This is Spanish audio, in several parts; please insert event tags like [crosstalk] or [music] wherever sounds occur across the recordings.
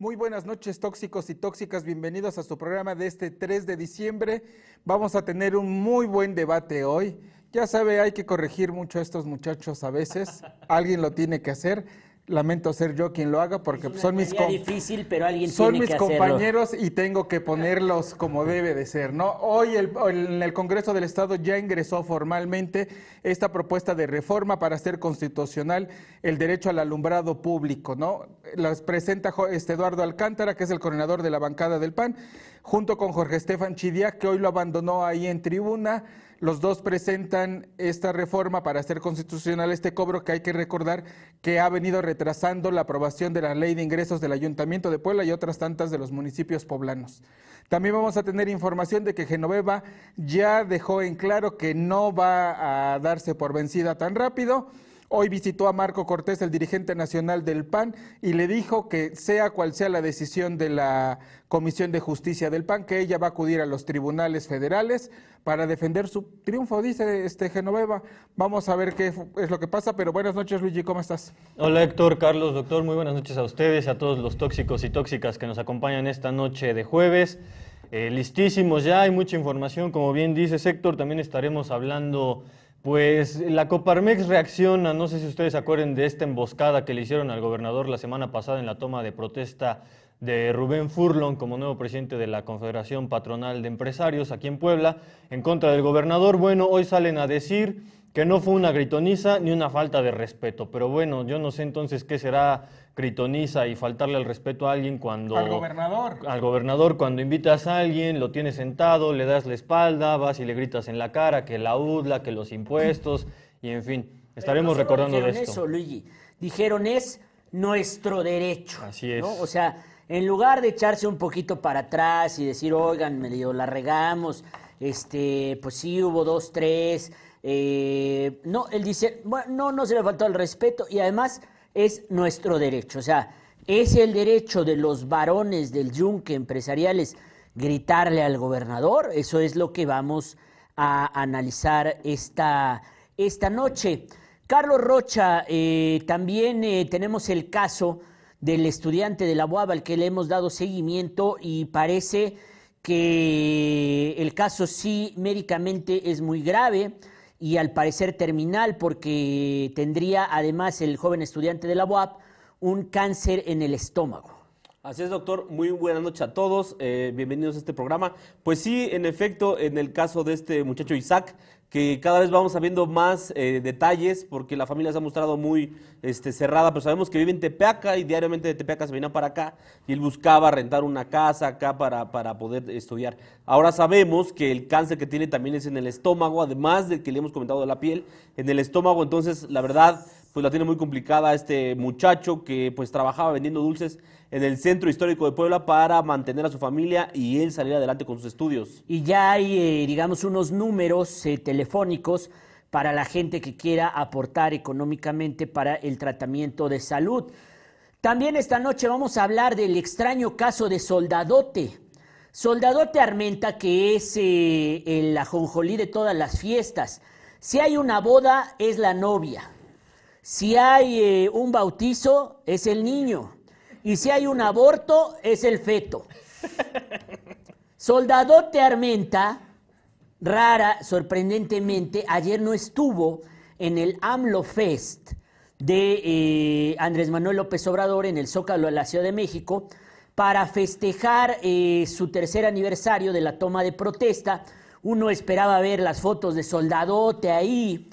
Muy buenas noches, tóxicos y tóxicas. Bienvenidos a su programa de este 3 de diciembre. Vamos a tener un muy buen debate hoy. Ya sabe, hay que corregir mucho a estos muchachos a veces. [laughs] Alguien lo tiene que hacer. Lamento ser yo quien lo haga porque son mis difícil, pero alguien son tiene mis que compañeros y tengo que ponerlos como debe de ser, ¿no? Hoy el, en el Congreso del Estado ya ingresó formalmente esta propuesta de reforma para hacer constitucional el derecho al alumbrado público, ¿no? Las presenta este Eduardo Alcántara, que es el coordinador de la bancada del PAN, junto con Jorge Estefan Chidiac, que hoy lo abandonó ahí en tribuna. Los dos presentan esta reforma para hacer constitucional este cobro que hay que recordar que ha venido retrasando la aprobación de la ley de ingresos del Ayuntamiento de Puebla y otras tantas de los municipios poblanos. También vamos a tener información de que Genoveva ya dejó en claro que no va a darse por vencida tan rápido Hoy visitó a Marco Cortés, el dirigente nacional del PAN, y le dijo que sea cual sea la decisión de la Comisión de Justicia del PAN, que ella va a acudir a los tribunales federales para defender su triunfo, dice este Genoveva. Vamos a ver qué es lo que pasa, pero buenas noches Luigi, ¿cómo estás? Hola Héctor, Carlos, doctor, muy buenas noches a ustedes, a todos los tóxicos y tóxicas que nos acompañan esta noche de jueves. Eh, listísimos ya, hay mucha información, como bien dices Héctor, también estaremos hablando pues la Coparmex reacciona, no sé si ustedes se acuerden de esta emboscada que le hicieron al gobernador la semana pasada en la toma de protesta de Rubén Furlon como nuevo presidente de la Confederación Patronal de Empresarios aquí en Puebla en contra del gobernador. Bueno, hoy salen a decir que no fue una gritoniza ni una falta de respeto, pero bueno, yo no sé entonces qué será gritoniza y faltarle el respeto a alguien cuando... Al gobernador. Al gobernador, cuando invitas a alguien, lo tienes sentado, le das la espalda, vas y le gritas en la cara que la UDLA, que los impuestos, y en fin, estaremos recordando de esto. eso, Luigi. Dijeron es nuestro derecho. Así es. O sea, en lugar de echarse un poquito para atrás y decir, oigan, medio la regamos, este, pues sí hubo dos, tres... Eh, no, él dice, bueno, no, no se le faltó el respeto y además es nuestro derecho. O sea, es el derecho de los varones del yunque empresariales gritarle al gobernador. Eso es lo que vamos a analizar esta, esta noche. Carlos Rocha, eh, también eh, tenemos el caso del estudiante de la UAB al que le hemos dado seguimiento y parece que el caso sí médicamente es muy grave y al parecer terminal porque tendría además el joven estudiante de la UAP un cáncer en el estómago. Así es, doctor. Muy buenas noches a todos. Eh, bienvenidos a este programa. Pues sí, en efecto, en el caso de este muchacho Isaac, que cada vez vamos sabiendo más eh, detalles porque la familia se ha mostrado muy este, cerrada, pero sabemos que vive en Tepeaca y diariamente de Tepeaca se venía para acá y él buscaba rentar una casa acá para, para poder estudiar. Ahora sabemos que el cáncer que tiene también es en el estómago, además de que le hemos comentado de la piel, en el estómago, entonces la verdad pues la tiene muy complicada este muchacho que pues trabajaba vendiendo dulces en el centro histórico de Puebla para mantener a su familia y él salir adelante con sus estudios. Y ya hay, eh, digamos, unos números eh, telefónicos para la gente que quiera aportar económicamente para el tratamiento de salud. También esta noche vamos a hablar del extraño caso de Soldadote. Soldadote Armenta, que es eh, el ajonjolí de todas las fiestas. Si hay una boda, es la novia. Si hay un bautizo, es el niño. Y si hay un aborto, es el feto. Soldadote Armenta, rara, sorprendentemente, ayer no estuvo en el AMLO Fest de eh, Andrés Manuel López Obrador en el Zócalo de la Ciudad de México para festejar eh, su tercer aniversario de la toma de protesta. Uno esperaba ver las fotos de Soldadote ahí,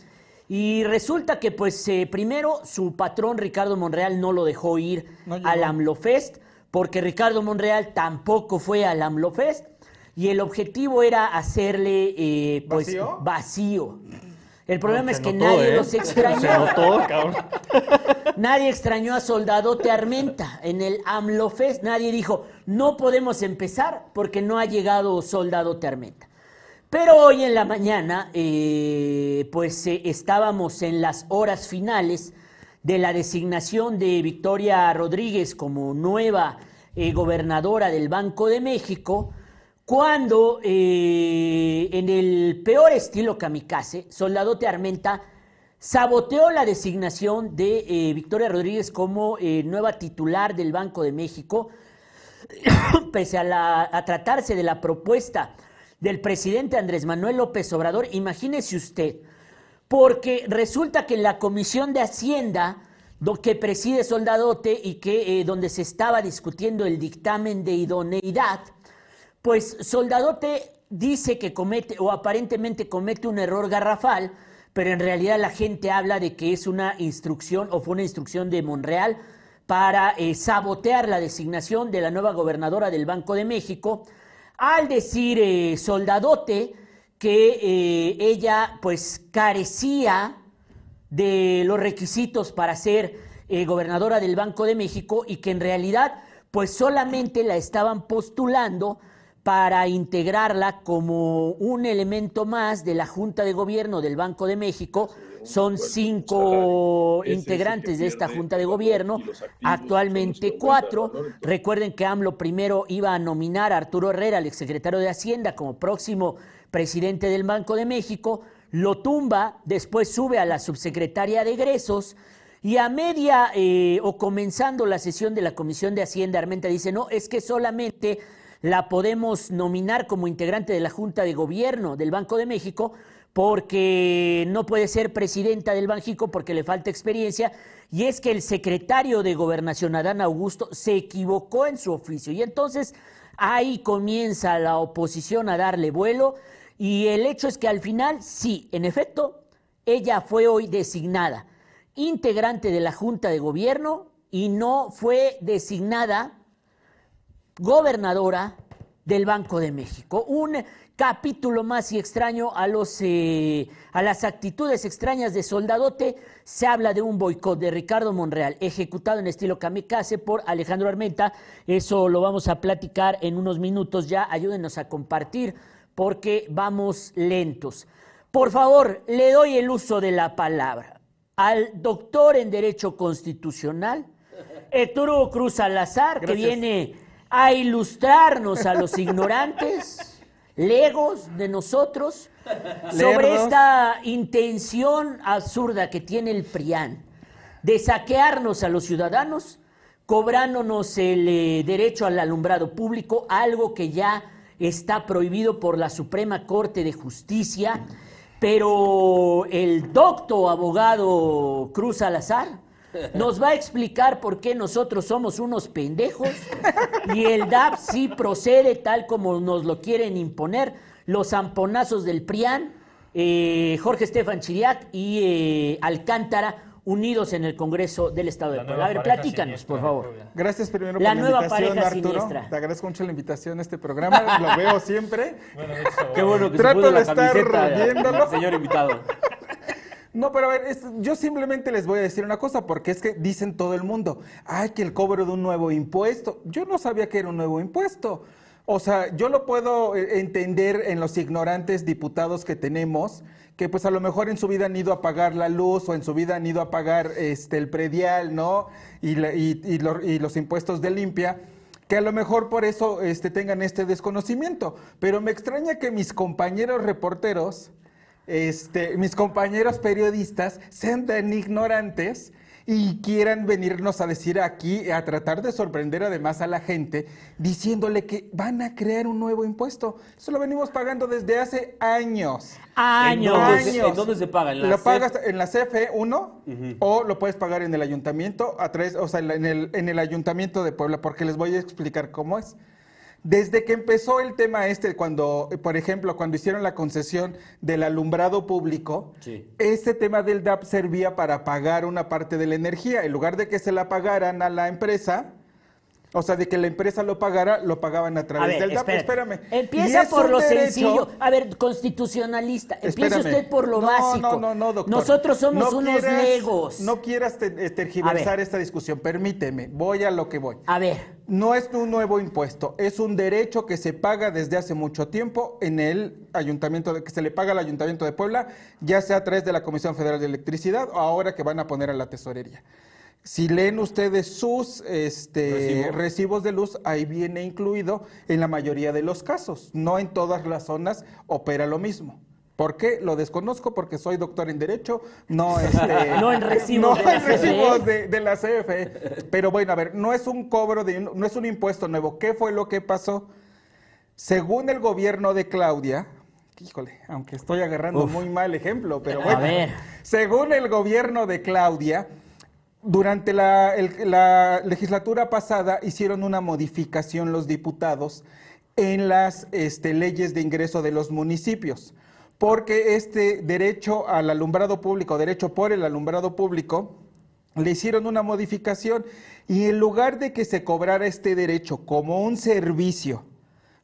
y resulta que, pues, eh, primero su patrón Ricardo Monreal no lo dejó ir al AMLOFest, porque Ricardo Monreal tampoco fue al AMLOFest, y el objetivo era hacerle, eh, pues, ¿Vacío? El problema es que nadie ¿eh? los [laughs] extrañó. [laughs] nadie extrañó a Soldadote Armenta en el AMLOFest. Nadie dijo, no podemos empezar porque no ha llegado Soldadote Armenta. Pero hoy en la mañana, eh, pues eh, estábamos en las horas finales de la designación de Victoria Rodríguez como nueva eh, gobernadora del Banco de México, cuando en el peor estilo kamikaze, Soldadote Armenta saboteó la designación de Victoria Rodríguez como nueva titular del Banco de México, [coughs] pese a, la- a tratarse de la propuesta del presidente Andrés Manuel López Obrador, imagínese usted, porque resulta que en la Comisión de Hacienda, que preside Soldadote y que eh, donde se estaba discutiendo el dictamen de idoneidad, pues Soldadote dice que comete o aparentemente comete un error garrafal, pero en realidad la gente habla de que es una instrucción o fue una instrucción de Monreal para eh, sabotear la designación de la nueva gobernadora del Banco de México, al decir eh, Soldadote que eh, ella pues carecía de los requisitos para ser eh, gobernadora del Banco de México y que en realidad pues solamente la estaban postulando para integrarla como un elemento más de la Junta de Gobierno del Banco de México. Son cinco integrantes de esta Junta de Gobierno, actualmente cuatro. Recuerden que AMLO primero iba a nominar a Arturo Herrera, el exsecretario de Hacienda, como próximo presidente del Banco de México, lo tumba, después sube a la subsecretaria de egresos y a media eh, o comenzando la sesión de la Comisión de Hacienda, Armenta dice, no, es que solamente la podemos nominar como integrante de la Junta de Gobierno del Banco de México porque no puede ser presidenta del Banjico porque le falta experiencia. Y es que el secretario de Gobernación, Adán Augusto, se equivocó en su oficio. Y entonces ahí comienza la oposición a darle vuelo. Y el hecho es que al final, sí, en efecto, ella fue hoy designada integrante de la Junta de Gobierno y no fue designada gobernadora del Banco de México. Un capítulo más y extraño a, los, eh, a las actitudes extrañas de Soldadote. Se habla de un boicot de Ricardo Monreal, ejecutado en estilo kamikaze por Alejandro Armenta. Eso lo vamos a platicar en unos minutos ya. Ayúdenos a compartir porque vamos lentos. Por favor, le doy el uso de la palabra al doctor en Derecho Constitucional, Hugo Cruz Salazar, que viene a ilustrarnos a los ignorantes, legos de nosotros, sobre Lerdos. esta intención absurda que tiene el PRIAN de saquearnos a los ciudadanos, cobrándonos el eh, derecho al alumbrado público, algo que ya está prohibido por la Suprema Corte de Justicia, pero el docto abogado Cruz Salazar nos va a explicar por qué nosotros somos unos pendejos y el DAP sí procede tal como nos lo quieren imponer los zamponazos del PRIAN, eh, Jorge Estefan Chiriac y eh, Alcántara unidos en el Congreso del Estado de La Puebla. A ver, platícanos, por favor. Gracias primero La por la nueva invitación, pareja Arturo. siniestra. Te agradezco mucho la invitación a este programa, lo veo siempre. Bueno, hecho, Qué bueno que Trato se puso de la estar camiseta, viéndolo. señor invitado. No, pero a ver, yo simplemente les voy a decir una cosa, porque es que dicen todo el mundo, ay, que el cobro de un nuevo impuesto. Yo no sabía que era un nuevo impuesto. O sea, yo lo puedo eh, entender en los ignorantes diputados que tenemos, que pues a lo mejor en su vida han ido a pagar la luz o en su vida han ido a pagar este, el predial, ¿no? Y los impuestos de limpia que a lo mejor por eso este, tengan este desconocimiento. Pero me extraña que mis compañeros reporteros, este, mis compañeros periodistas, sean tan ignorantes y quieran venirnos a decir aquí, a tratar de sorprender además a la gente, diciéndole que van a crear un nuevo impuesto. Eso lo venimos pagando desde hace años. Años. ¿En dónde, se, Años. en dónde se paga? ¿En la lo pagas en la CFE 1 o lo puedes pagar en el ayuntamiento, a través, o sea, en el, en el ayuntamiento de Puebla, porque les voy a explicar cómo es. Desde que empezó el tema este, cuando, por ejemplo, cuando hicieron la concesión del alumbrado público, Sí. este tema del DAP servía para pagar una parte de la energía. En lugar de que se la pagaran a la empresa, o sea, de que la empresa lo pagara, lo pagaban a A través ver, del DAP. Espérame. Empieza por lo derecho- sencillo. A ver, constitucionalista. Espérame. usted por lo No, básico. No, no, no, doctor. Nosotros somos No unos quieras- legos. No quieras eh, A tergiversar ver. esta discusión. Permíteme, voy a lo que voy. A ver, No es un nuevo impuesto, es un derecho que se paga desde hace mucho tiempo en el ayuntamiento, de, que se le paga al ayuntamiento de Puebla, ya sea a través de la Comisión Federal de Electricidad o ahora que van a poner a la tesorería. Si leen ustedes sus este, Recibo. recibos de luz, ahí viene incluido en la mayoría de los casos. No en todas las zonas opera lo mismo. ¿Por qué? Lo desconozco porque soy doctor en Derecho, no, [laughs] este, No en recibos no de la en recibos CFE. de, de la CFE. Pero bueno, a ver, no es un cobro, de, no es un impuesto nuevo. ¿Qué fue lo que pasó? Según el gobierno de Claudia, híjole, aunque estoy agarrando muy mal ejemplo, pero A bueno, ver. según el gobierno de Claudia, durante la, legislatura pasada hicieron una modificación los diputados en las este, leyes de ingreso de los municipios, porque este derecho al alumbrado público, derecho por el alumbrado público, le hicieron una modificación y en lugar de que se cobrara este derecho como un servicio,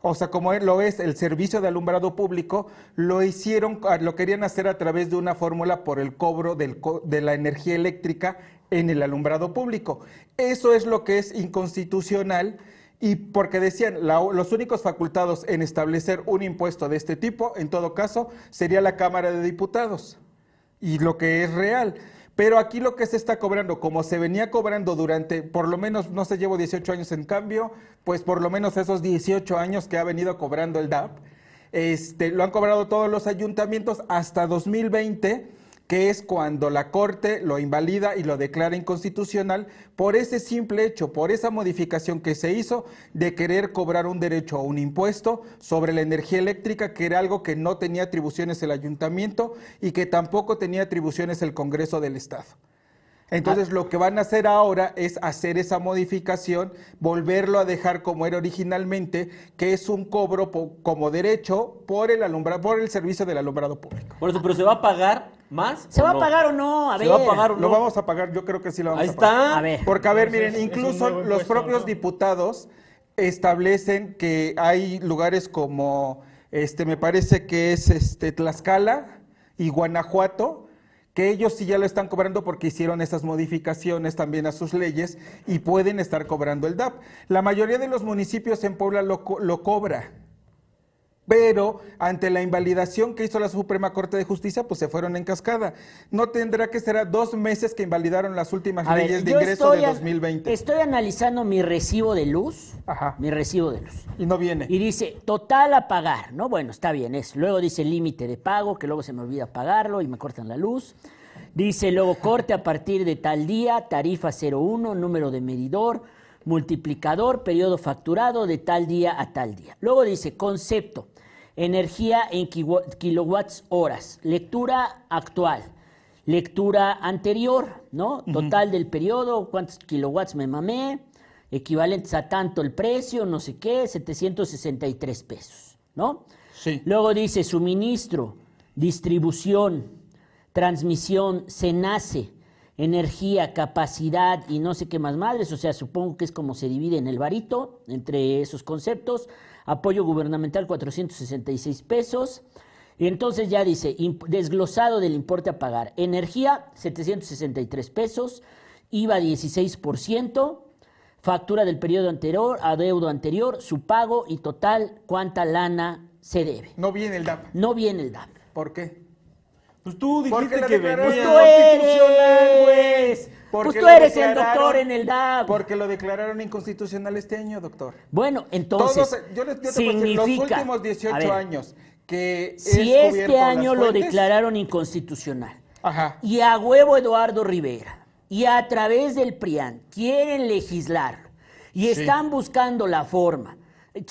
o sea, como lo es el servicio de alumbrado público, lo hicieron, ah, lo querían hacer a través de una fórmula por el cobro del de la energía eléctrica en el alumbrado público. Eso es lo que es inconstitucional y porque decían, los únicos facultados en establecer un impuesto de este tipo, en todo caso, sería la Cámara de Diputados y lo que es real. Pero aquí lo que se está cobrando, como se venía cobrando durante, por lo menos, no sé, llevo 18 años en cambio, pues por lo menos esos 18 años que ha venido cobrando el DAP, este, lo han cobrado todos los ayuntamientos hasta 2020, que es cuando la Corte lo invalida y lo declara inconstitucional por ese simple hecho, por esa modificación que se hizo de querer cobrar un derecho o un impuesto sobre la energía eléctrica, que era algo que no tenía atribuciones el ayuntamiento y que tampoco tenía atribuciones el Congreso del Estado. Entonces lo que van a hacer ahora es hacer esa modificación, volverlo a dejar como era originalmente, que es un cobro como derecho por el alumbrado, por el servicio del alumbrado público. Por eso, pero ¿se va a pagar más? ¿Se va a no? pagar o no? A ¿Se ver. va a pagar o Lo no? vamos a pagar, yo creo que sí lo vamos Ahí a pagar. está. A ver. Porque, a ver, miren, incluso los propios ¿no? diputados establecen que hay lugares como, este, me parece que es este, Tlaxcala y Guanajuato, que ellos sí ya lo están cobrando porque hicieron esas modificaciones también a sus leyes y pueden estar cobrando el DAP. La mayoría de los municipios en Puebla lo, co- lo cobra. Pero ante la invalidación que hizo la Suprema Corte de Justicia, pues se fueron en cascada. No tendrá que ser a dos meses que invalidaron las últimas A ver, leyes de ingreso de estoy an- 2020. Estoy analizando mi recibo de luz. Ajá. Mi recibo de luz. Y no viene. Y dice, total a pagar, ¿no? Bueno, está bien eso. Luego dice límite de pago, que luego se me olvida pagarlo y me cortan la luz. Dice luego corte a partir de tal día, tarifa 01, número de medidor, multiplicador, periodo facturado de tal día a tal día. Luego dice concepto, energía en kilowatts horas, lectura actual, lectura anterior, ¿no? Total del periodo, cuántos kilowatts me mamé, equivalentes a tanto el precio, no sé qué, 763 pesos, ¿no? Sí. Luego dice suministro, distribución, transmisión, se nace, energía, capacidad y no sé qué más madres, o sea, supongo que es como se divide en el varito entre esos conceptos, apoyo gubernamental 466 pesos, y entonces ya dice, desglosado del importe a pagar, energía 763 pesos, IVA 16%, factura del periodo anterior, adeudo anterior, su pago y total cuánta lana se debe. No viene el DAP. No viene el DAP. ¿Por qué? Pues tú dijiste que venía. Tú eres. Pues tú eres el doctor en el DAP. Porque lo declararon inconstitucional este año, doctor. Bueno, entonces, Todos, yo les yo te puedo decir, los significa, últimos a 18 ver, años que si es este año lo declararon inconstitucional Ajá. y a huevo Eduardo Rivera y a través del PRIAN quieren legislarlo y están buscando la forma,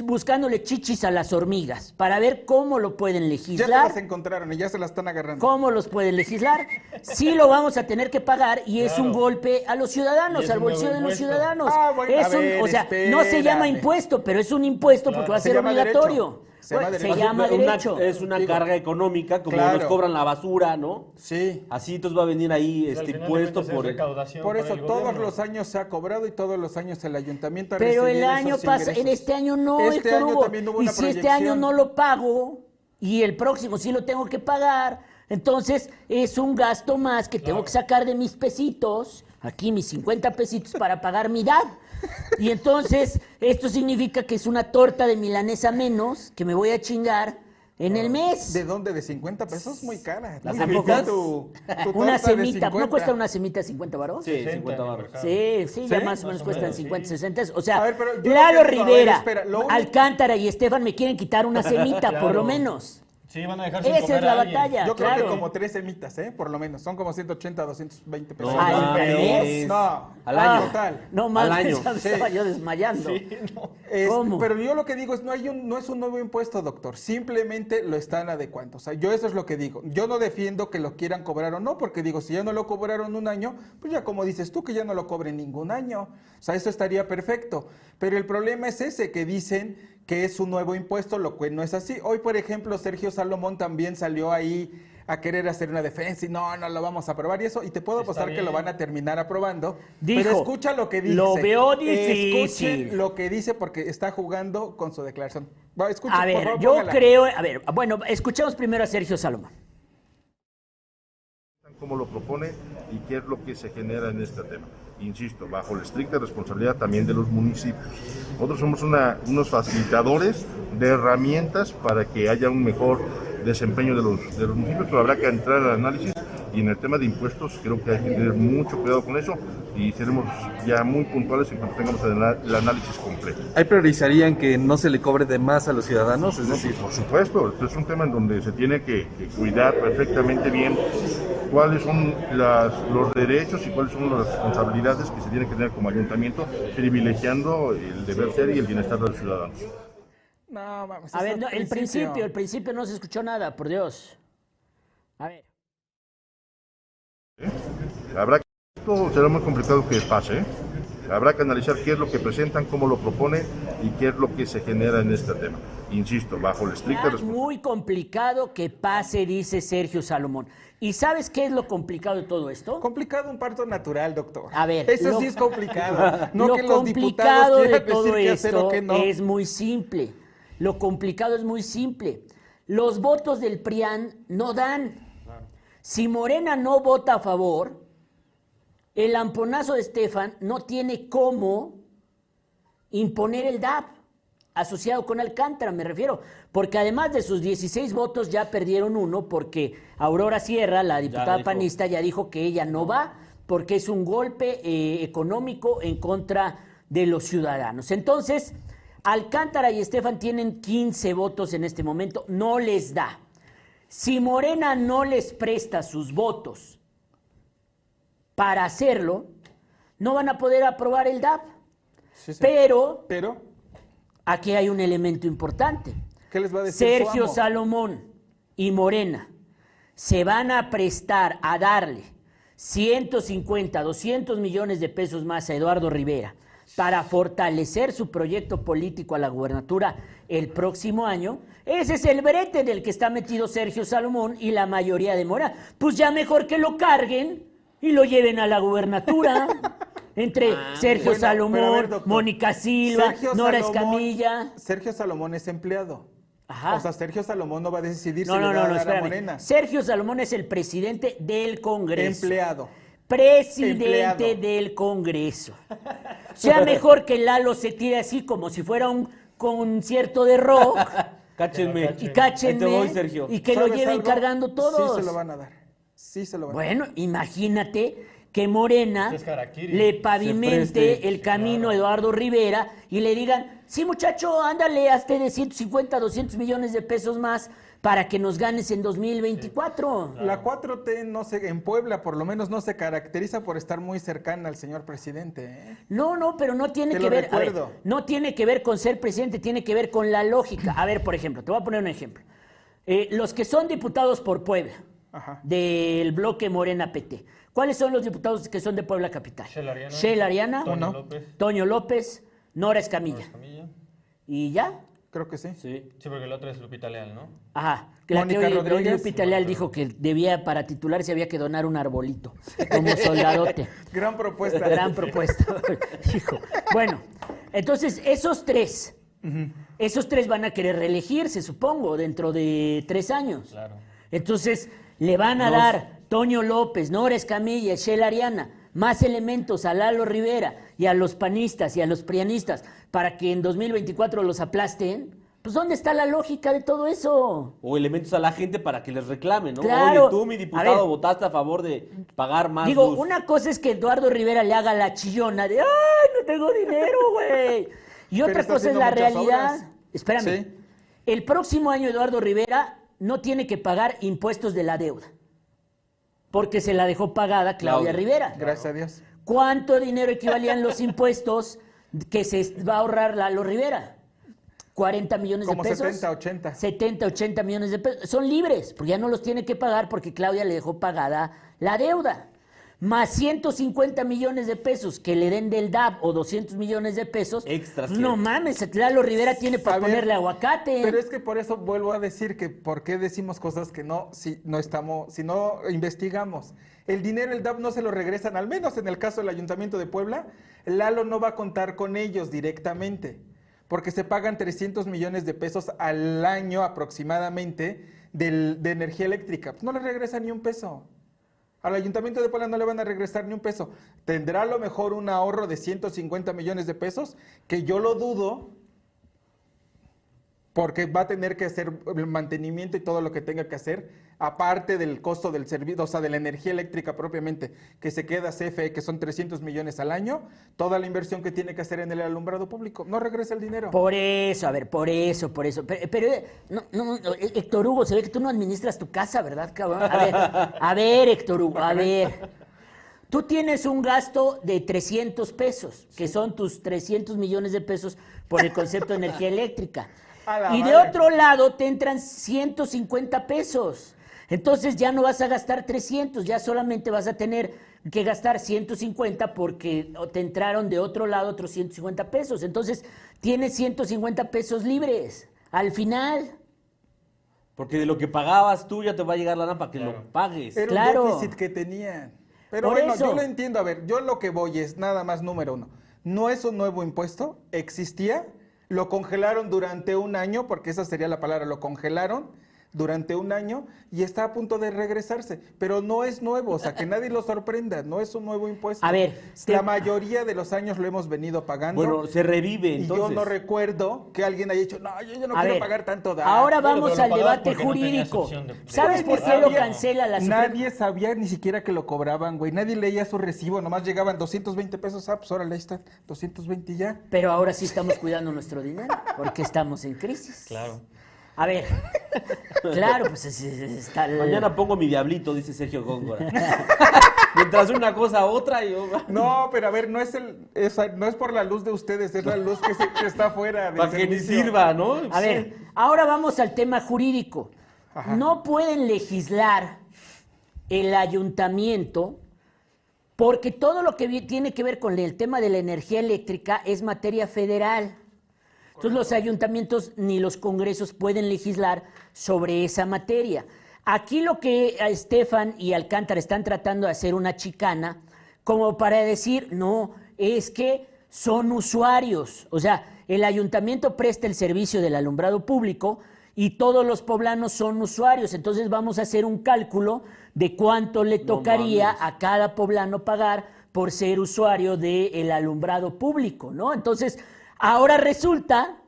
buscándole chichis a las hormigas para ver cómo lo pueden Ya se legislar. las encontraron y ya se las están agarrando. ¿Cómo los pueden legislar? Sí lo vamos a tener que pagar y es un golpe a los ciudadanos, al bolsillo de los ciudadanos. Ah, bueno, Es a un- ver, o sea, no se llama impuesto, pero es un impuesto porque va a Se ser obligatorio. derecho. Se llama Bueno, Se llama Una- derecho. es una Digo, carga económica, como claro. nos cobran la basura, ¿no? Sí. Así entonces va a venir ahí Al este impuesto cuentas es por... Por eso todos gobierno. los años se ha cobrado y todos los años el ayuntamiento ha Pero el año pasa, en este año no, Este año Hugo. también hubo y una si este año no lo pago y el próximo sí lo tengo que pagar, entonces es un gasto más que tengo que sacar de mis pesitos, aquí mis 50 pesitos para pagar mi DAP. Y entonces esto significa que es una torta de milanesa menos que me voy a chingar en el mes. ¿De dónde? ¿De 50 pesos? Muy cara. ¿Las tu Una semita, ¿no 50. cuesta una semita 50 varos? Sí, 60 50 en el barros. mercado. Sí, sí, ya ¿Sí? más o menos cuestan menos, 50, sí. 60. O sea, A ver, pero yo Lalo Rivera, Alcántara y Estefan me quieren quitar una semita, [laughs] por lo menos. Sí, van a dejar sin Esa comer es la a alguien. batalla. Yo creo claro. que como tres semitas, ¿eh? Por lo menos. Son como 180, 220 pesos. No, Al mes. No, Al año. Total. No año. [laughs] ya me Sí. estaba yo desmayando. Sí, no. Es- ¿Cómo? Pero yo lo que digo es, no, hay un, no es un nuevo impuesto, doctor. Simplemente lo están adecuando. O sea, yo eso es lo que digo. Yo no defiendo que lo quieran cobrar o no, porque digo, si ya no lo cobraron un año, pues ya como dices tú, que ya no lo cobren ningún año. O sea, eso estaría perfecto. Pero el problema es ese, que dicen que es un nuevo impuesto, lo cual no es así. Hoy, por ejemplo, Sergio Salomón también salió ahí a querer hacer una defensa y no, no lo vamos a aprobar y eso. Y te puedo Está apostar que lo van a terminar aprobando. Dijo, pero escucha lo que dice. "Lo veo difícil". lo que dice porque está jugando con su declaración. Va, escuche, A por ver, favor, yo póngala. creo, a ver, bueno, escuchemos primero a Sergio Salomón. cómo lo propone y qué es lo que se genera en este tema. Insisto, bajo la estricta responsabilidad también de los municipios. Nosotros somos una- unos facilitadores de herramientas para que haya un mejor desempeño de los, de los municipios, pero habrá que entrar al análisis y en el tema de impuestos creo que hay que tener mucho cuidado con eso y seremos ya muy puntuales en cuanto tengamos el, análisis completo. ¿Hay priorizarían que no se le cobre de más a los ciudadanos? Es No, decir, por supuesto, esto es un tema en donde se tiene que, que cuidar perfectamente bien cuáles son las- los derechos y cuáles son las responsabilidades que se tienen que tener como ayuntamiento, privilegiando el deber ser y el bienestar de los ciudadanos. No, mames. A ver, no, el principio, el principio no se escuchó nada, por Dios. A ver. Habrá que, esto será muy complicado que pase, ¿eh? habrá que analizar qué es lo que presentan, cómo lo proponen y qué es lo que se genera en este tema. Insisto, bajo la estricta Está responsabilidad. muy complicado que pase, dice Sergio Salomón. ¿Y sabes qué es lo complicado de todo esto? Complicado un parto natural, doctor. A ver, Eso lo- sí es complicado. [laughs] No lo que los complicado diputados de todo decir qué hacer o esto qué no. es muy simple. Lo complicado es muy simple. Los votos del PRIAN no dan. Si Morena no vota a favor, el amponazo de Estefan no tiene cómo imponer el DAP asociado con Alcántara, me refiero, porque además de sus 16 votos ya perdieron uno porque Aurora Sierra, la diputada dijo. panista, ya dijo que ella no va porque es un golpe eh, económico en contra de los ciudadanos. Entonces, Alcántara y Estefan tienen 15 votos en este momento, no les da. Si Morena no les presta sus votos para hacerlo, no van a poder aprobar el DAP. Sí, sí. Pero Pero, aquí hay un elemento importante. ¿qué les va a decir Sergio? Salomón y Morena se van a prestar a darle 150, 200 millones de pesos más a Eduardo Rivera para fortalecer su proyecto político a la gubernatura el próximo año. Ese es el brete del que está metido Sergio Salomón y la mayoría de Morena. Pues ya mejor que lo carguen y lo lleven a la gubernatura. [laughs] Entre Sergio Bueno, pero a Salomón, ver, doctor, Mónica Silva, Sergio Nora Salomón- Escamilla. Sergio Salomón es empleado. Ajá. O sea, Sergio Salomón no va a decidir No, si no, le no, va no, a dar a espérame. Morena. Sergio Salomón es el presidente del Congreso. Empleado. Presidente Empleado. del Congreso. Sea mejor que Lalo se tire así como si fuera un concierto de rock [laughs] Cáchenme. y Ahí te cáchenme voy, Sergio. y que lo ¿Sabes lleven algo? cargando todos. Sí se lo van a dar. Sí se lo van a. Bueno, imagínate que Morena le pavimente preste. el camino a Eduardo Rivera y le digan, sí muchacho, ándale, hazte de 150, 200 millones de pesos más para que nos ganes en 2024. La 4T no se, en Puebla por lo menos no se caracteriza por estar muy cercana al señor presidente. ¿eh? No, no, pero no tiene Te que lo ver, ver, no tiene que ver con ser presidente, tiene que ver con la lógica. A ver, por ejemplo, te voy a poner un ejemplo. Eh, los que son diputados por Puebla, Ajá. del bloque Morena PT, ¿cuáles son los diputados que son de Puebla Capital? Shell Ariana. Shell Ariana, Toño. López. Toño López, Nora Escamilla. Camilla. ¿Y ya? Creo que sí. Sí. Sí, porque la otra es Lupita Leal, ¿no? Ajá. Que la que hoy, Rodríguez. Lupita Leal dijo que debía, para titularse, había que donar un arbolito, como [laughs] soldadote. Gran propuesta. Gran propuesta. [laughs] Hijo. Bueno, entonces esos tres, esos tres van a querer reelegirse, supongo, dentro de tres años. Claro. Entonces le van a dar Toño López, Nora Escamilla, Shell Ariana, más elementos a Lalo Rivera y a los panistas y a los prianistas para que en 2024 los aplasten. Pues ¿dónde está la lógica de todo eso? O elementos a la gente para que les reclamen, ¿no? Claro. Oye, tú, mi A diputado, ver. votaste a favor de pagar más Digo, luz. una cosa es que Eduardo Rivera le haga la chillona de ¡ay, no tengo dinero, [laughs] güey! Y otra cosa es la realidad. obras. Espérame. Sí. El próximo año Eduardo Rivera no tiene que pagar impuestos de la deuda, porque se la dejó pagada Claudia. Rivera. Gracias a Dios. ¿Cuánto dinero equivalían los [laughs] impuestos que se va a ahorrar Lalo Rivera? 40 millones Como de pesos. 70, 80. 70, 80 millones de pesos. Son libres, porque ya no los tiene que pagar porque Claudia le dejó pagada la deuda. Más 150 millones de pesos que le den del DAP o 200 millones de pesos. Extras pues No mames, Lalo Rivera tiene para ver, ponerle aguacate. Pero es que por eso vuelvo a decir que por qué decimos cosas que no, si no estamos, si no investigamos. El dinero, el DAP no se lo regresan, al menos en el caso del Ayuntamiento de Puebla, Lalo no va a contar con ellos directamente, porque se pagan 300 millones de pesos al año aproximadamente del- de energía eléctrica. Pues no le regresan ni un peso. Al Ayuntamiento de Puebla no le van a regresar ni un peso. Tendrá a lo mejor un ahorro de 150 millones de pesos, que yo lo dudo, porque va a tener que hacer el mantenimiento y todo lo que tenga que hacer, aparte del costo del servicio, o sea, de la energía eléctrica propiamente, que se queda CFE, que son 300 millones al año, toda la inversión que tiene que hacer en el alumbrado público. No regresa el dinero. Por eso, a ver, por eso, por eso. Pero, pero, eh, no, no, no, eh, Héctor Hugo, se ve que tú no administras tu casa, ¿verdad, cabrón? A ver, a ver, Héctor Hugo, a ver. Tú tienes un gasto de 300 pesos, que son tus 300 millones de pesos por el concepto de energía eléctrica. La Y de madre. otro lado te entran 150 pesos. Entonces ya no vas a gastar 300, ya solamente vas a tener que gastar 150 porque te entraron de otro lado otros 150 pesos. Entonces tienes 150 pesos libres al final. Porque de lo que pagabas tú ya te va a llegar lana para que lo pagues. Era Claro. un déficit que tenían. Pero Por bueno, eso. yo lo entiendo. A ver, yo lo que voy es nada más número uno. No es un nuevo impuesto, existía, lo congelaron durante un año, porque esa sería la palabra, lo congelaron durante un año y está a punto de regresarse. Pero no es nuevo, o sea, que nadie lo sorprenda, no es un nuevo impuesto. A ver, te- la mayoría de los años lo hemos venido pagando. Bueno, se revive y entonces. yo no recuerdo que alguien haya dicho, no, yo, yo no A quiero ver, pagar tanto. DAP". ahora vamos al debate no jurídico. de- ¿Sabes por qué Nadie lo sabía- cancela la Suprema? Nadie sabía ni siquiera que lo cobraban, güey. Nadie leía su recibo, nomás llegaban 220 pesos. Ah, pues órale, ahí está, 220 y ya. Pero ahora sí estamos cuidando nuestro dinero, porque estamos en crisis. Claro. A ver, claro, pues es- es- está... el- Mañana pongo mi diablito, dice Sergio Góngora. [laughs] Mientras una cosa otra, yo... No, pero a ver, no es el, esa- no es por la luz de ustedes, es la luz que, se- que está afuera. del Para que ni servicio. sirva, ¿no? A ver, ahora vamos al tema jurídico. No pueden legislar el ayuntamiento porque todo lo que vi- tiene que ver con el tema de la energía eléctrica es materia federal. Entonces los ayuntamientos ni los congresos pueden legislar sobre esa materia. Aquí lo que a Estefan y Alcántara están tratando de hacer una chicana, como para decir, no, es que son usuarios. O sea, el ayuntamiento presta el servicio del alumbrado público y todos los poblanos son usuarios. Entonces vamos a hacer un cálculo de cuánto le tocaría a cada poblano pagar por ser usuario del alumbrado público, ¿no? Entonces, ahora resulta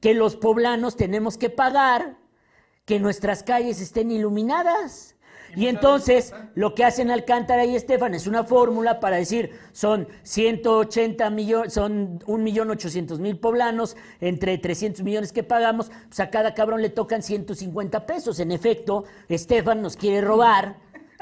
que los poblanos tenemos que pagar que nuestras calles estén iluminadas. Y entonces lo que hacen Alcántara y Estefan es una fórmula para decir son 180 millones, son 1.800.000 poblanos entre 300 millones que pagamos, pues a cada cabrón le tocan 150 pesos. En efecto, Estefan nos quiere robar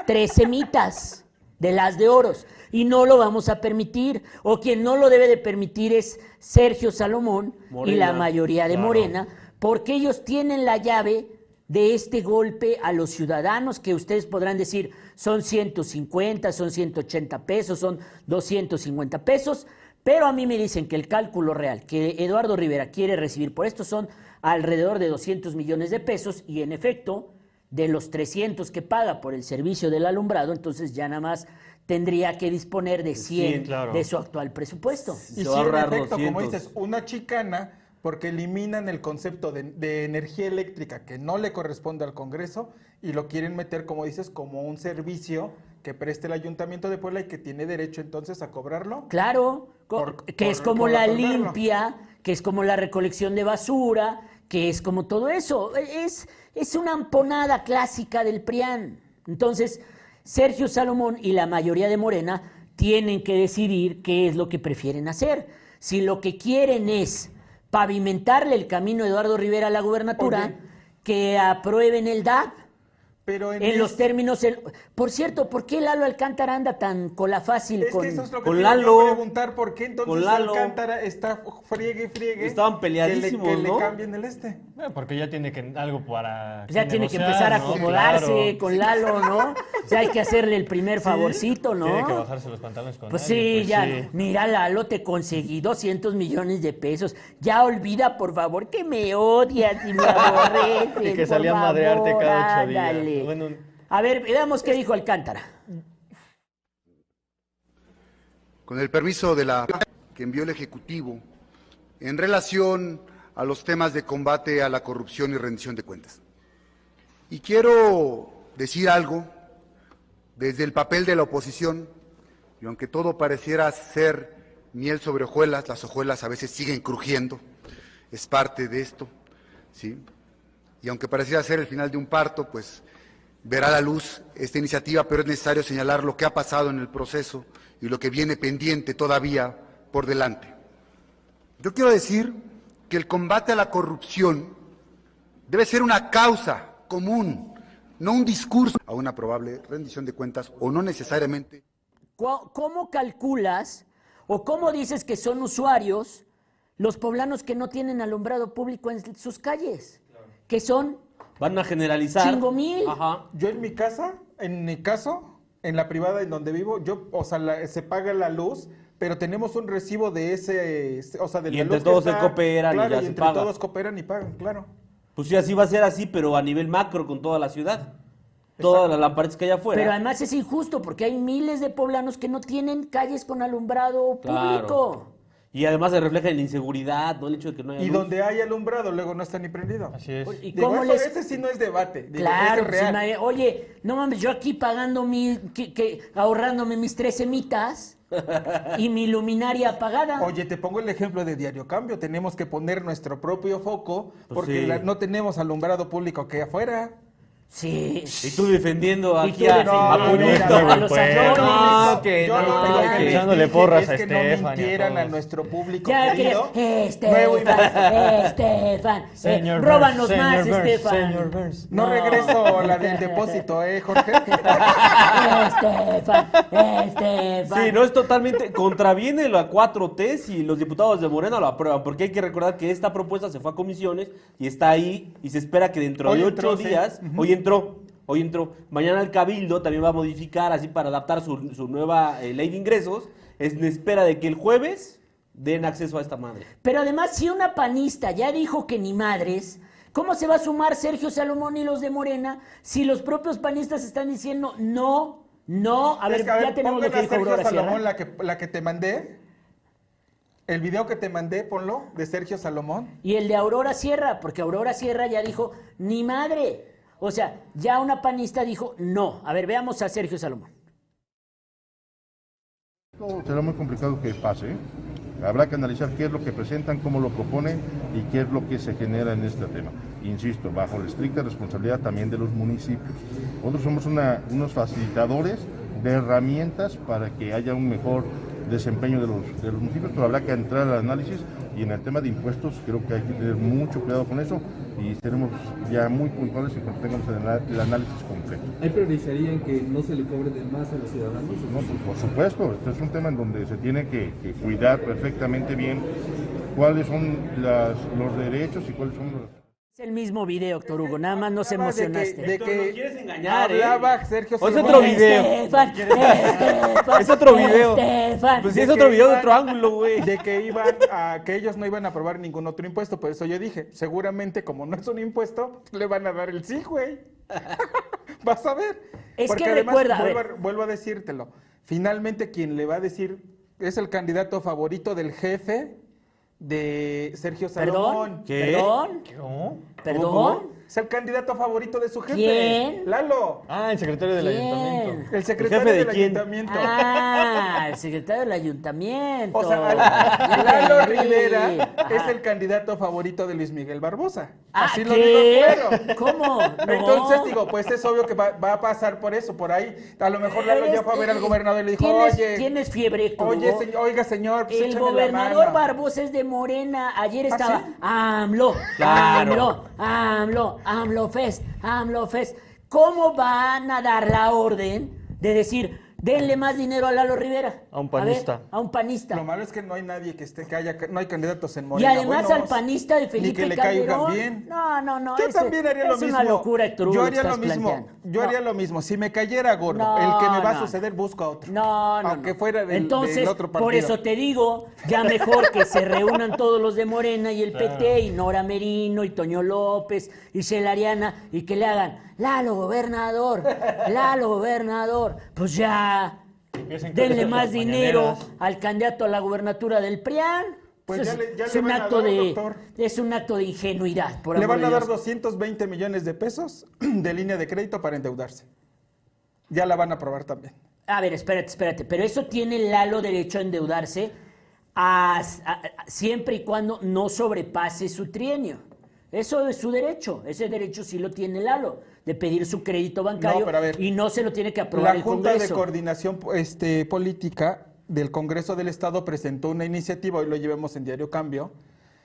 13 mitas de las de oros y no lo vamos a permitir. O quien no lo debe de permitir es Sergio Salomón y la mayoría de claro. Morena, porque ellos tienen la llave de este golpe a los ciudadanos que ustedes podrán decir son 150, son 180 pesos, son 250 pesos, pero a mí me dicen que el cálculo real que Eduardo Rivera quiere recibir por esto son alrededor de 200 millones de pesos y en efecto de los 300 que paga por el servicio del alumbrado, entonces ya nada más tendría que disponer de 100 claro. de su actual presupuesto. Y a en efecto, como 200. dices, una chicana porque eliminan el concepto de, de energía eléctrica que no le corresponde al Congreso y lo quieren meter, como dices, como un servicio que preste el Ayuntamiento de Puebla y que tiene derecho entonces a cobrarlo. Claro, Por- que por- es como la limpia, que es como la recolección de basura, que es como todo eso. Es, es una amponada clásica del PRIAN. Entonces, Sergio Salomón y la mayoría de Morena tienen que decidir qué es lo que prefieren hacer. Si lo que quieren es pavimentarle el camino a Eduardo Rivera a la gubernatura, que aprueben el DAP. Pero en, En los términos. el- Por cierto, ¿por qué Lalo Alcántara anda tan cola fácil Es con. que eso es lo que con Lalo. a preguntar, ¿por qué entonces Con Lalo. Alcántara está friegue y friegue? Estaban que le- peleadísimos, Que le, ¿no? cambien el este. Eh, Porque ya tiene que algo para. Ya tiene que empezar a ¿no? acomodarse Claro. con Lalo, ¿no? O sea, hay que hacerle el primer favorcito, ¿no? Tiene que bajarse los pantalones con Pues alguien, sí, ya. sí. Mira, Lalo, te conseguí 200 millones de pesos. Ya olvida, por favor, que me odias y me [laughs] aborreces. Y que salía a madrearte cada ocho días. Bueno, A ver, veamos qué dijo Alcántara. con el permiso de la que envió el Ejecutivo en relación a los temas de combate a la corrupción y rendición de cuentas. Y quiero decir algo desde el papel de la oposición, y aunque todo pareciera ser miel sobre hojuelas, las hojuelas a veces siguen crujiendo, es parte de esto, ¿sí? Y aunque pareciera ser el final de un parto, pues verá la luz esta iniciativa, pero es necesario señalar lo que ha pasado en el proceso y lo que viene pendiente todavía por delante. Yo quiero decir que el combate a la corrupción debe ser una causa común, no un discurso a una probable rendición de cuentas o no necesariamente. ¿Cu- ¿Cómo calculas o cómo dices que son usuarios los poblanos que no tienen alumbrado público en sus calles? Que son Van a generalizar. Chingo mil. Ajá. Yo en mi casa, en mi caso, en la privada en donde vivo, yo, o sea, la- se paga la luz, pero tenemos un recibo de ese, o sea, de Y la entre luz que todos se está- cooperan y claro, ya y se entre paga. todos cooperan y pagan, claro. Pues sí, así va a ser así, pero a nivel macro con toda la ciudad. Todas las lamparitas que hay afuera. Pero además es injusto porque hay miles de poblanos que no tienen calles con alumbrado Claro. público. Y además se refleja en la inseguridad, ¿no? El hecho de que no haya Y luz. donde hay alumbrado, luego no está ni prendido. así es. ¿Y Digo, cómo eso- les- Ese sí no es debate. digo, Claro, es pues, real. oye, no mames, yo aquí pagando mi, que, que- ahorrándome mis tres semitas y mi luminaria apagada. Oye, te pongo el ejemplo de Diario Cambio. Tenemos que poner nuestro propio foco Pues porque sí. la- no tenemos alumbrado público que afuera. Sí. Y tú defendiendo Y aquí tú a, defendiendo a no, Puñito. no, a pues, no, que Yo no, lo único que- Echándole porras es a que no Estefan a a nuestro público Ya querido. querés, Nuevo y Estefan, Estefan, eh, Señor róbanos Burns, más, señor Burns, Estefan. señor Burns. No, regreso la del depósito, ¿eh, Jorge? [laughs] Estefan, Estefan. Sí, no es totalmente. Contraviene la 4T si los diputados de Morena lo aprueban, porque hay que recordar que esta propuesta se fue a comisiones y está ahí y se espera que dentro Hoy de entró, ocho sí. días, hoy entró, hoy entró, mañana el Cabildo también va a modificar así para adaptar su, su nueva eh, ley de ingresos, es en espera de que el jueves den acceso a esta madre. Pero además, si una panista ya dijo que ni madres, ¿cómo se va a sumar Sergio Salomón y los de Morena si los propios panistas están diciendo no, no? A ver, Es que, a ya ver, tenemos lo que dijo Aurora Salomón, la que, la que te mandé. El video que te mandé, ponlo, de Sergio Salomón. Y el de Aurora Sierra, porque Aurora Sierra ya dijo ni madre. O sea, ya una panista dijo no. A ver, veamos a Sergio Salomón. Será muy complicado que pase. Habrá que analizar qué es lo que presentan, cómo lo proponen y qué es lo que se genera en este tema. Insisto, bajo la estricta responsabilidad también de los municipios. Nosotros somos unos facilitadores de herramientas para que haya un mejor desempeño de los municipios, pero habrá que entrar al análisis y en el tema de impuestos creo que hay que tener mucho cuidado con eso y seremos ya muy puntuales en cuanto tengamos el, análisis completo. ¿Hay priorizaría en que no se le cobre de más a los ciudadanos? No, pues, por supuesto, este es un tema en donde se tiene que, que cuidar perfectamente bien cuáles son las- los derechos y cuáles son los... El mismo video, Héctor Hugo, nada más no se Hablaba de que- emocionaste. De que, nos quieres engañar, ¿eh? hablaba Sergio O es otro video. Estefan, Estefan, Es otro video. Estefan. Pues sí, es otro que video de otro ángulo, güey. De que iban a, que ellos no iban a aprobar ningún otro impuesto, por eso yo dije, seguramente como no es un impuesto, le van a dar el sí, güey. [laughs] Vas a ver. Es Porque que además, recuerda, a vuelvo, ver. a, vuelvo a decírtelo, finalmente quien le va a decir es el candidato favorito del jefe de Sergio Salomón. Perdón, ¿Qué? perdón, ¿Cómo? perdón. Es el candidato favorito de su jefe. ¿Quién? Lalo. Ah, el secretario del ¿Quién? ayuntamiento. El secretario jefe de del quién? ayuntamiento. Ah, el [laughs] secretario del ayuntamiento. O sea, Lalo. Rivera Ajá. es el candidato favorito de Luis Miguel Barbosa. Ah, Así lo ¿qué? digo claro. ¿Cómo? No. Entonces digo, pues es obvio que va, va a pasar por eso, por ahí. A lo mejor Lalo ya fue a ver al gobernador y le dijo, ¿Tienes, oye, ¿Tienes fiebre, Héctor oye, se- oiga señor, pues El la gobernador mano". Barbosa es de Morena. Ayer ¿Ah, estaba sí? AMLO, Claro. AMLO, AMLO. AMLO Fest, AMLO Fest. ¿Cómo van a dar la orden de decir, denle más dinero a Lalo Rivera? A un panista. A, un panista. Lo malo es que no hay nadie que esté, que haya, no hay candidatos en Y Morena. además buenos, al panista de ni Felipe que le caigan Calderón. bien. No, no, no. Yo ese- también haría lo es mismo. una locura, Héctor, Yo haría lo mismo. planteando. Yo No. haría lo mismo. Si me cayera gordo, No, el que me va a suceder, busco a otro. No, no. Aunque no. fuera del, Entonces, del otro partido. por eso te digo, ya mejor que se reúnan todos los de Morena y el PT, y Nora Merino, y Toño López, y Shela Ariana, y que le hagan, Lalo gobernador, Lalo gobernador. Pues ya, Denle más dinero al candidato a la gubernatura del PRIAN. Pues es, ya le- ya es le un acto dar, de doctor. es un acto de ingenuidad, por Le van a dar Dios. 220 millones de pesos [clears throat] de línea de crédito para endeudarse. Ya la van a aprobar también. A ver, espérate, espérate. Pero eso tiene Lalo derecho a endeudarse a- a- a- siempre y cuando no sobrepase su trienio. Eso es su derecho. Ese derecho sí lo tiene Lalo, de pedir su crédito bancario No, ver, y no se lo tiene que aprobar La el Junta de. Coordinación este, Política del Congreso del Estado presentó una iniciativa, hoy lo llevemos en Diario Cambio,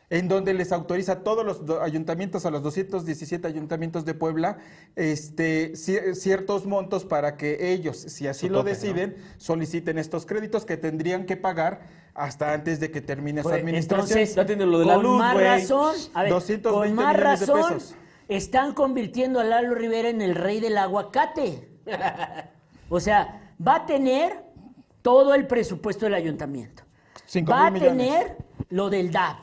en donde les autoriza a todos los ayuntamientos, a los 217 ayuntamientos de Puebla, este, ci- ciertos montos para que ellos, si así Su lo tope, ¿no? deciden, soliciten estos créditos que tendrían que pagar hasta antes de que termine su Pues, administración. Entonces, lo de la con luz, más güey. razón, a ver, 220 con más millones de razón, pesos. están convirtiendo a Lalo Rivera en el rey del aguacate. [laughs] o sea, va a tener todo el presupuesto del ayuntamiento. Cinco va a millones. tener lo del DAP.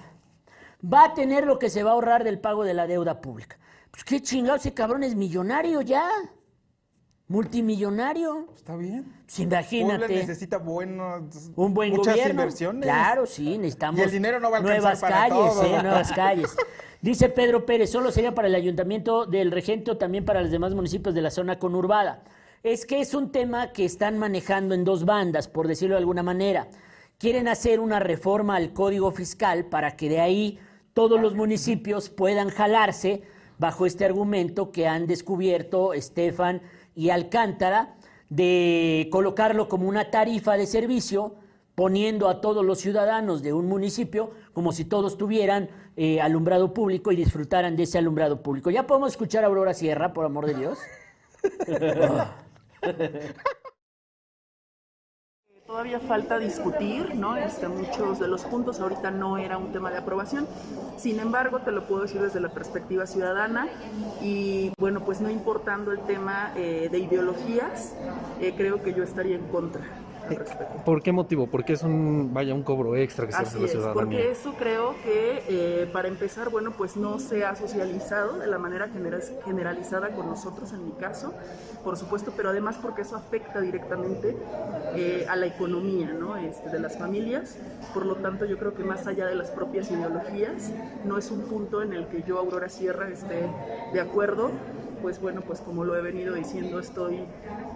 Va a tener lo que se va a ahorrar del pago de la deuda pública. Pues qué chingado, ese cabrón es millonario ya. Multimillonario. Está bien. Pues Puebla imagínate. necesita buenos, Un buen muchas gobierno. inversiones. Claro, sí, necesitamos Y el dinero no va a alcanzar nuevas para calles, todo. ¿eh? nuevas calles. Dice Pedro Pérez, solo sería para el ayuntamiento del Regente o también para los demás municipios de la zona conurbada. Es que es un tema que están manejando en dos bandas, por decirlo de alguna manera. Quieren hacer una reforma al código fiscal para que de ahí todos los municipios puedan jalarse bajo este argumento que han descubierto Estefan y Alcántara de colocarlo como una tarifa de servicio, poniendo a todos los ciudadanos de un municipio como si todos tuvieran eh, alumbrado público y disfrutaran de ese alumbrado público. ¿Ya podemos escuchar a Aurora Sierra, por amor de Dios? [laughs] Todavía falta discutir, ¿no? Este, muchos de los puntos ahorita no era un tema de aprobación. Sin embargo, te lo puedo decir desde la perspectiva ciudadana y bueno, pues no importando el tema eh, de ideologías, eh, creo que yo estaría en contra. ¿Por qué motivo? Porque es un, vaya, un cobro extra que se hace a la ciudadanía. porque eso creo que eh, para empezar, bueno, pues no se ha socializado de la manera genera- generalizada con nosotros en mi caso, por supuesto, pero además porque eso afecta directamente eh, a la economía ¿no? Este, de las familias, por lo tanto yo creo que más allá de las propias ideologías, no es un punto en el que yo, Aurora Sierra, esté de acuerdo, pues bueno, pues como lo he venido diciendo, estoy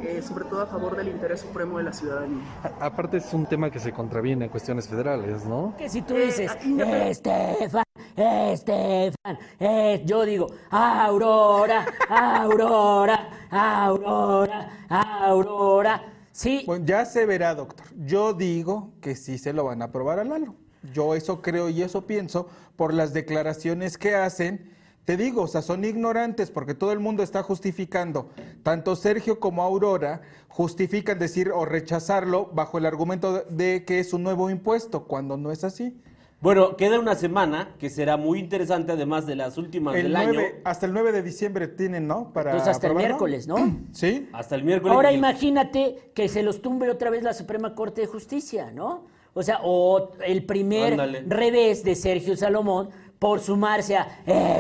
eh, sobre todo a favor del interés supremo de la ciudadanía. A- Aparte es un tema que se contraviene a cuestiones federales, ¿no? Que si tú Eh, dices, independ- Estefan, Estefan, eh", yo digo, Aurora, Aurora, Aurora, Aurora. Sí, Bueno, ya se verá, doctor. Yo digo que sí se lo van a aprobar a Lalo. Yo eso creo y eso pienso por las declaraciones que hacen. Te digo, o sea, son ignorantes porque todo el mundo está justificando, tanto Sergio como Aurora justifican decir o rechazarlo bajo el argumento de que es un nuevo impuesto, cuando no es así. Bueno, queda una semana que será muy interesante, además de las últimas El del 9, año. hasta el 9 de diciembre tienen, ¿no? Para entonces hasta el miércoles, ¿no? [clears throat] Sí. Hasta el miércoles. Ahora imagínate que se los tumbe otra vez la Suprema Corte de Justicia, ¿no? O sea, o el primer Ándale. revés de Sergio Salomón por sumarse a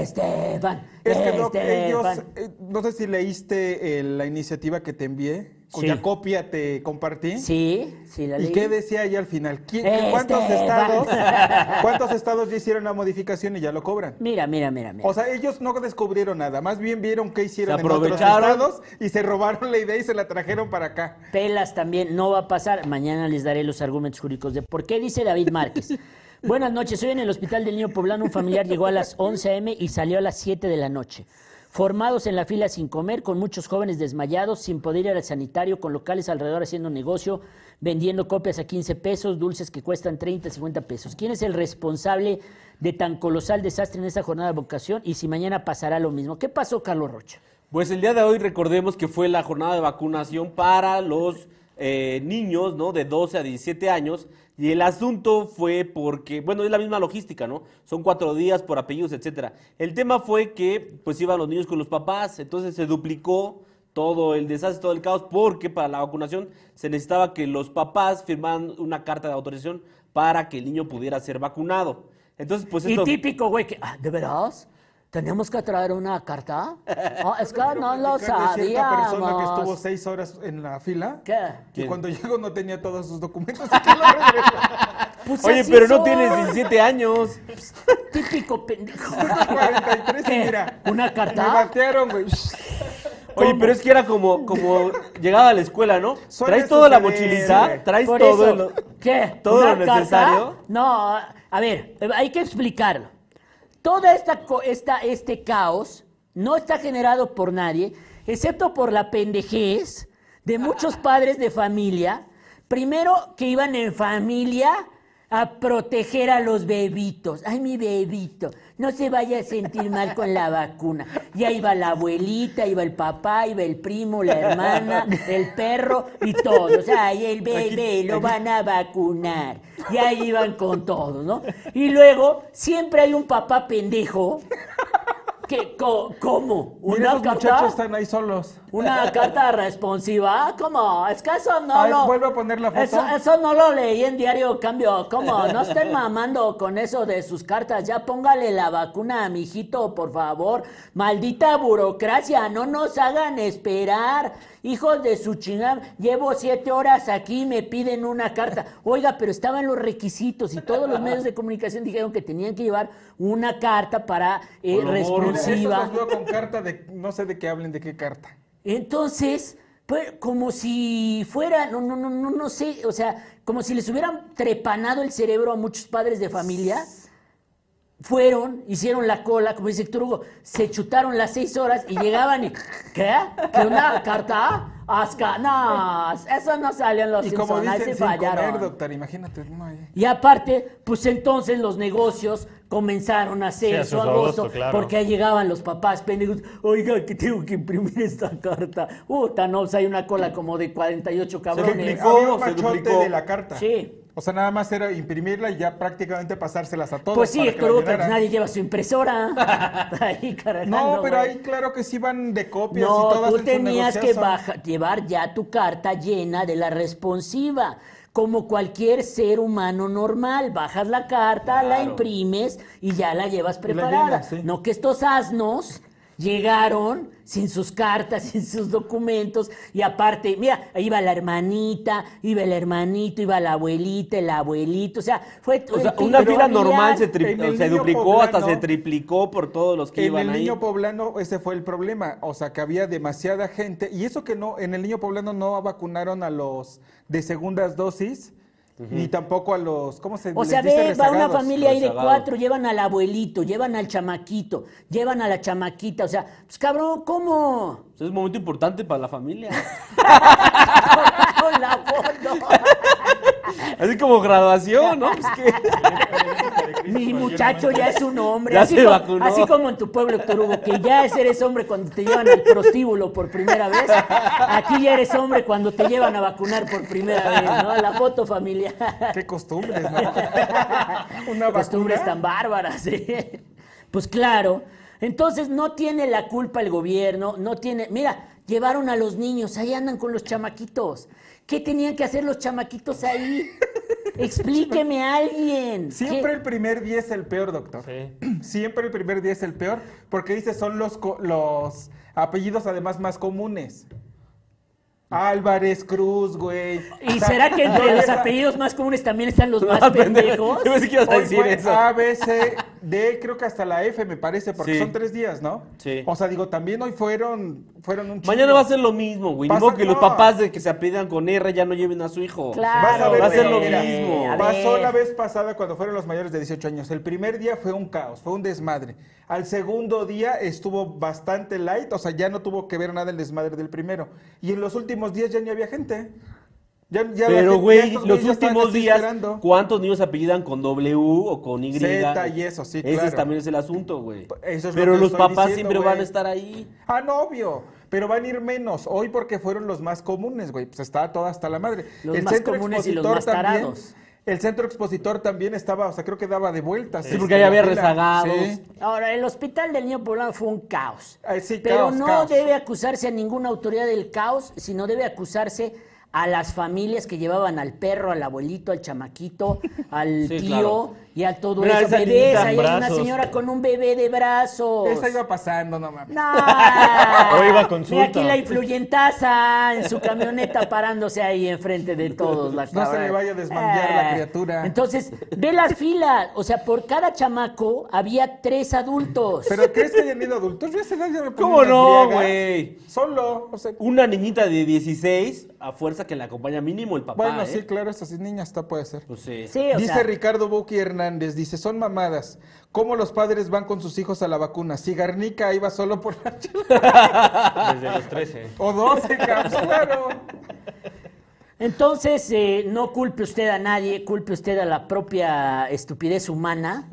Estefan, Es que Doc, ellos, Estefan. eh, no sé si leíste eh, la iniciativa que te envié, cuya Sí. copia te compartí. Sí, sí, la ¿Y leí. qué decía ahí al final? ¿Qui- Este, ¿Cuántos estados, [laughs] cuántos estados ya hicieron la modificación y ya lo cobran? Mira, mira, mira, mira. O sea, ellos no descubrieron nada, más bien vieron qué hicieron en otros estados y se robaron la idea y se la trajeron para acá. Pelas también no va a pasar. Mañana les daré los argumentos jurídicos de por qué dice David Márquez. Buenas noches, hoy en el Hospital del Niño Poblano un familiar llegó a las 11 a.m. y salió a las 7 de la noche. formados en la fila sin comer, con muchos jóvenes desmayados, sin poder ir al sanitario, con locales alrededor haciendo negocio, vendiendo copias a 15 pesos, dulces que cuestan 30, 50 pesos. ¿Quién es el responsable de tan colosal desastre en esta jornada de vocación y si mañana pasará lo mismo? ¿Qué pasó, Carlos Rocha? Pues el día de hoy recordemos que fue la jornada de vacunación para los eh, niños, ¿no? De 12 a 17 años. Y el asunto fue porque, bueno, es la misma logística, ¿no? Son cuatro días por apellidos, etcétera. El tema fue que, pues, iban los niños con los papás, entonces se duplicó todo el desastre, todo el caos, porque para la vacunación se necesitaba que los papás firmaran una carta de autorización para que el niño pudiera ser vacunado. Entonces, pues Y esto... típico, güey, que, ah, ¿de veras? ¿Tenemos que traer una carta? Ah, es que [laughs] no lo cierta persona que estuvo seis horas en la fila. ¿Qué? Y ¿Quién? cuando llegó no tenía todos sus documentos. y lo regresó. [laughs] Pues Oye, así pero no tienes 17 años. Típico pendejo. [laughs] 43 y ¿Qué? mira. ¿Una Me carta? batearon, güey. Oye, pero es que era como, como llegaba a la escuela, ¿no? Suele ¿Traes toda la güey. ¿Traes Por todo? eso, lo- ¿Qué? todo ¿Una lo carta? necesario? No, a ver, hay que explicarlo. Toda esta, esta este caos no está generado por nadie, excepto por la pendejez de muchos [laughs] padres de familia, primero que iban en familia a proteger a los bebitos. Ay, mi bebito, no se vaya a sentir mal con la vacuna. Y ahí va la abuelita, iba el papá, iba el primo, la hermana, el perro y todos. Ay, el bebé lo van a vacunar. Y ahí iban con todos, ¿no? Y luego siempre hay un papá pendejo que, co- ¿cómo? Mira, ¿Una esos muchachos carta? están ahí solos. ¿Una carta responsiva? ¿Cómo? Es que eso no Ay, lo... vuelve a poner la foto. Eso, eso no lo leí en Diario Cambio. ¿Cómo? No estén mamando con eso de sus cartas. Ya póngale la vacuna a mi hijito, por favor. Maldita burocracia, no nos hagan esperar. Hijos de su chingada. Llevo siete horas aquí y me piden una carta. Oiga, pero estaban los requisitos y todos los medios de comunicación dijeron que tenían que llevar una carta para eh, Por los veo con carta de. No sé de qué hablen, de qué carta. Entonces, pues, como si fuera, no, no, no, no, no sé, o sea, como si les hubieran trepanado el cerebro a muchos padres de familia. Fueron, hicieron la cola, como dice Héctor Hugo, se chutaron las seis horas y llegaban y, ¿qué? ¿Que una carta? Asca, no, eso no salió en los Y como Simpsons, ahí dicen, se sin fallaron. comer, doctor, imagínate. No, ahí. Y aparte, pues entonces los negocios comenzaron a hacer Sí, su agosto, agosto, claro. porque ahí llegaban los papás pendejos, oiga, que tengo que imprimir esta carta. Puta, no, pues hay una cola como de 48 cabrones. duplicó. Había un se duplicó. de la carta. Sí. O sea, nada más era imprimirla y ya prácticamente pasárselas a todos. Pues sí, Héctor Hugo, pero nadie lleva su impresora. [laughs] [laughs] ahí cargando, No, pero ahí claro que sí van de copias y No, todas tú tenías que baja- llevar ya tu carta llena de la responsiva. Como cualquier ser humano normal, bajas la carta, la imprimes y ya la llevas la preparada. sí. No que estos asnos llegaron sin sus cartas, [laughs] sin sus documentos y aparte, mira, ahí iba la hermanita, iba el hermanito, iba la abuelita, el abuelito, o sea, fue O sea, una fila normal se, tri- En el se duplicó, hasta se triplicó por todos los que En iban el ahí. niño poblano ese fue el problema, o sea que había demasiada gente y eso que no, en el niño poblano no vacunaron a los de segundas dosis ni tampoco a los, ¿cómo se O les sea, dice? ve, va una familia ahí de cuatro, llevan al abuelito, llevan al chamaquito, llevan a la chamaquita, o sea, pues cabrón, ¿cómo? Pues es un momento importante para la familia. [laughs] Con la foto. Así como graduación, ¿no? [laughs] Pues que... [laughs] Mi muchacho ya es un hombre. Ya así, se co- vacunó. así como en tu pueblo, Héctor Hugo, que ya es- eres hombre cuando te llevan al prostíbulo por primera vez. Aquí ya eres hombre cuando te llevan a vacunar por primera vez, ¿no? La foto familiar. Qué costumbres, ¿no? [laughs] Una costumbres tan bárbaras. ¿eh? Pues claro. Entonces no tiene la culpa el gobierno, no tiene. Mira, llevaron a los niños, ahí andan con los chamaquitos. ¿Qué tenían que hacer los chamaquitos ahí? Explíqueme a alguien. Siempre ¿Qué? el primer día es el peor, doctor. Sí. [clears throat] Siempre el primer día es el peor porque dice son los, co- los apellidos además más comunes. Álvarez Cruz, güey. ¿Y O sea, será que entre los apellidos más comunes también están los más [laughs] No, pendejos? Yo pensé que ibas a Hoy decir fue eso. A, B, C, D, creo que hasta la F me parece, porque Sí. son tres días, ¿no? Sí. O sea, digo, también hoy fueron, fueron un Mañana chingo. va a ser lo mismo, güey. Ni modo que los papás de que se apellidan con R ya no lleven a su hijo. Claro, Vas a ver, va a ser lo mira, mismo. A Pasó la vez pasada cuando fueron los mayores de 18 años. El primer día fue un caos, fue un desmadre. Al segundo día estuvo bastante light, o sea, ya no tuvo que ver nada el desmadre del primero. Y en los últimos días ya ni había gente. Ya, ya la Pero, güey, los últimos días. ¿cuántos niños apellidan con W o con Y? Z y eso, sí, Ese claro. también es el asunto, güey. Es Pero los papás diciendo, siempre van a estar ahí. Ah, no, obvio. Pero van a ir menos. Hoy porque fueron los más comunes, güey. Pues está toda hasta la madre. Los más comunes y los más también- tarados. El centro expositor también estaba, o sea, creo que daba de vueltas. Sí, porque ahí había rezagados. Sí. Ahora, el hospital del niño poblano fue un caos. Sí, pero caos, no caos. debe acusarse a ninguna autoridad del caos, sino debe acusarse a las familias que llevaban al perro, al abuelito, al chamaquito, al Sí, tío claro. Y a todo Mira, eso. esa Bebés, ahí hay una señora con un bebé de brazos. Esa iba pasando, no mames. No. [laughs] O iba a Ve consulta. aquí la influyentaza en su camioneta parándose ahí enfrente de todos. La [laughs] No se le vaya a desmantear la Eh, criatura. Entonces, ve las filas. O sea, por cada chamaco había tres adultos. ¿Pero crees que hayan ido adultos? Yo ya me ¿Cómo no, güey? Solo, o sea... Una niñita de 16, a fuerza que le acompaña mínimo el papá, bueno, ¿eh? sí, claro, estas niñas hasta puede ser. Pues sí. Sí, o dice sea, Ricardo Buki Hernández, dice, son mamadas. ¿Cómo los padres van con sus hijos a la vacuna? Si Garnica iba solo por la [laughs] Desde los 13. O 12, cabrón, claro. Entonces, eh, no culpe usted a nadie, culpe usted a la propia estupidez humana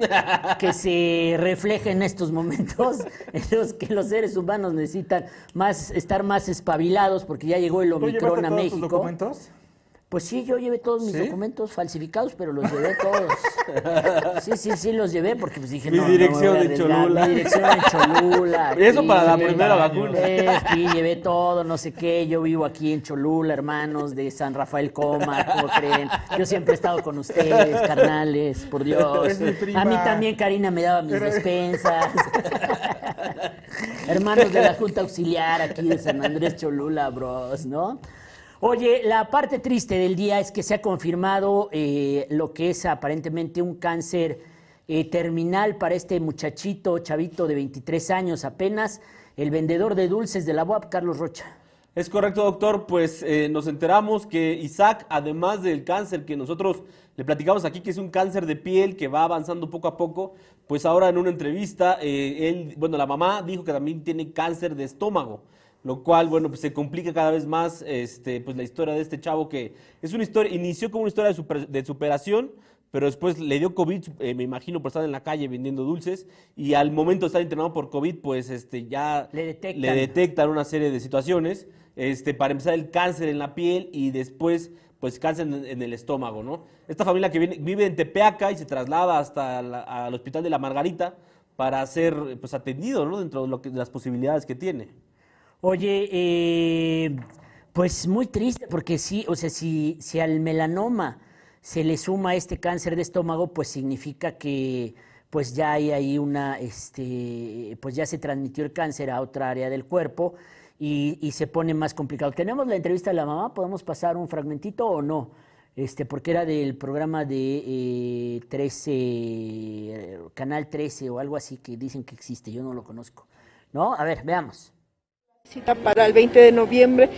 que se refleja en estos momentos, [laughs] en los que los seres humanos necesitan más, estar más espabilados porque ya llegó el ¿Tú llevaste Omicron a todos tus México. documentos? Pues sí, yo llevé todos mis ¿Sí? documentos falsificados, pero los llevé todos. [laughs] Sí, sí, sí, los llevé porque pues dije, Mi no, dirección de. Cholula. Mi dirección en Cholula. Eso para la primera vacuna. Sí, llevé todo, no sé qué. Yo vivo aquí en Cholula, hermanos de San Rafael Coma, ¿cómo creen? Yo siempre he estado con ustedes, carnales, por Dios. Es mi prima. A mí también Karina me daba mis despensas. [laughs] Hermanos de la Junta Auxiliar aquí de San Andrés Cholula, bros, ¿no? Oye, la parte triste del día es que se ha confirmado eh, lo que es aparentemente un cáncer eh, terminal para este muchachito, chavito de 23 años apenas, el vendedor de dulces de la UAP, Carlos Rocha. Es correcto, doctor. Pues eh, nos enteramos que Isaac, además del cáncer que nosotros le platicamos aquí, que es un cáncer de piel que va avanzando poco a poco, pues ahora en una entrevista, eh, él, bueno, la mamá dijo que también tiene cáncer de estómago, lo cual, bueno, pues se complica cada vez más, este, pues la historia de este chavo que es una historia, inició como una historia de, super- de superación, pero después le dio COVID, eh, me imagino, por estar en la calle vendiendo dulces, y al momento de estar internado por COVID, pues este, ya Le detectan. le detectan una serie de situaciones, este, para empezar el cáncer en la piel y después pues cáncer en, en el estómago, ¿no? Esta familia que viene- vive en Tepeaca y se traslada hasta la- al hospital de la Margarita para ser pues atendido, ¿no? Dentro de, lo que- de las posibilidades que tiene. Oye, eh, pues muy triste porque sí, o sea, si, si al melanoma se le suma este cáncer de estómago, pues significa que pues ya hay ahí una, este, pues ya se transmitió el cáncer a otra área del cuerpo y, se pone más complicado. ¿Tenemos la entrevista de la mamá? ¿Podemos pasar un fragmentito o no? Este, porque era del programa de eh, 13, eh, Canal 13 o algo así que dicen que existe, yo no lo conozco. ¿No? A ver, veamos. Cita para el 20 de noviembre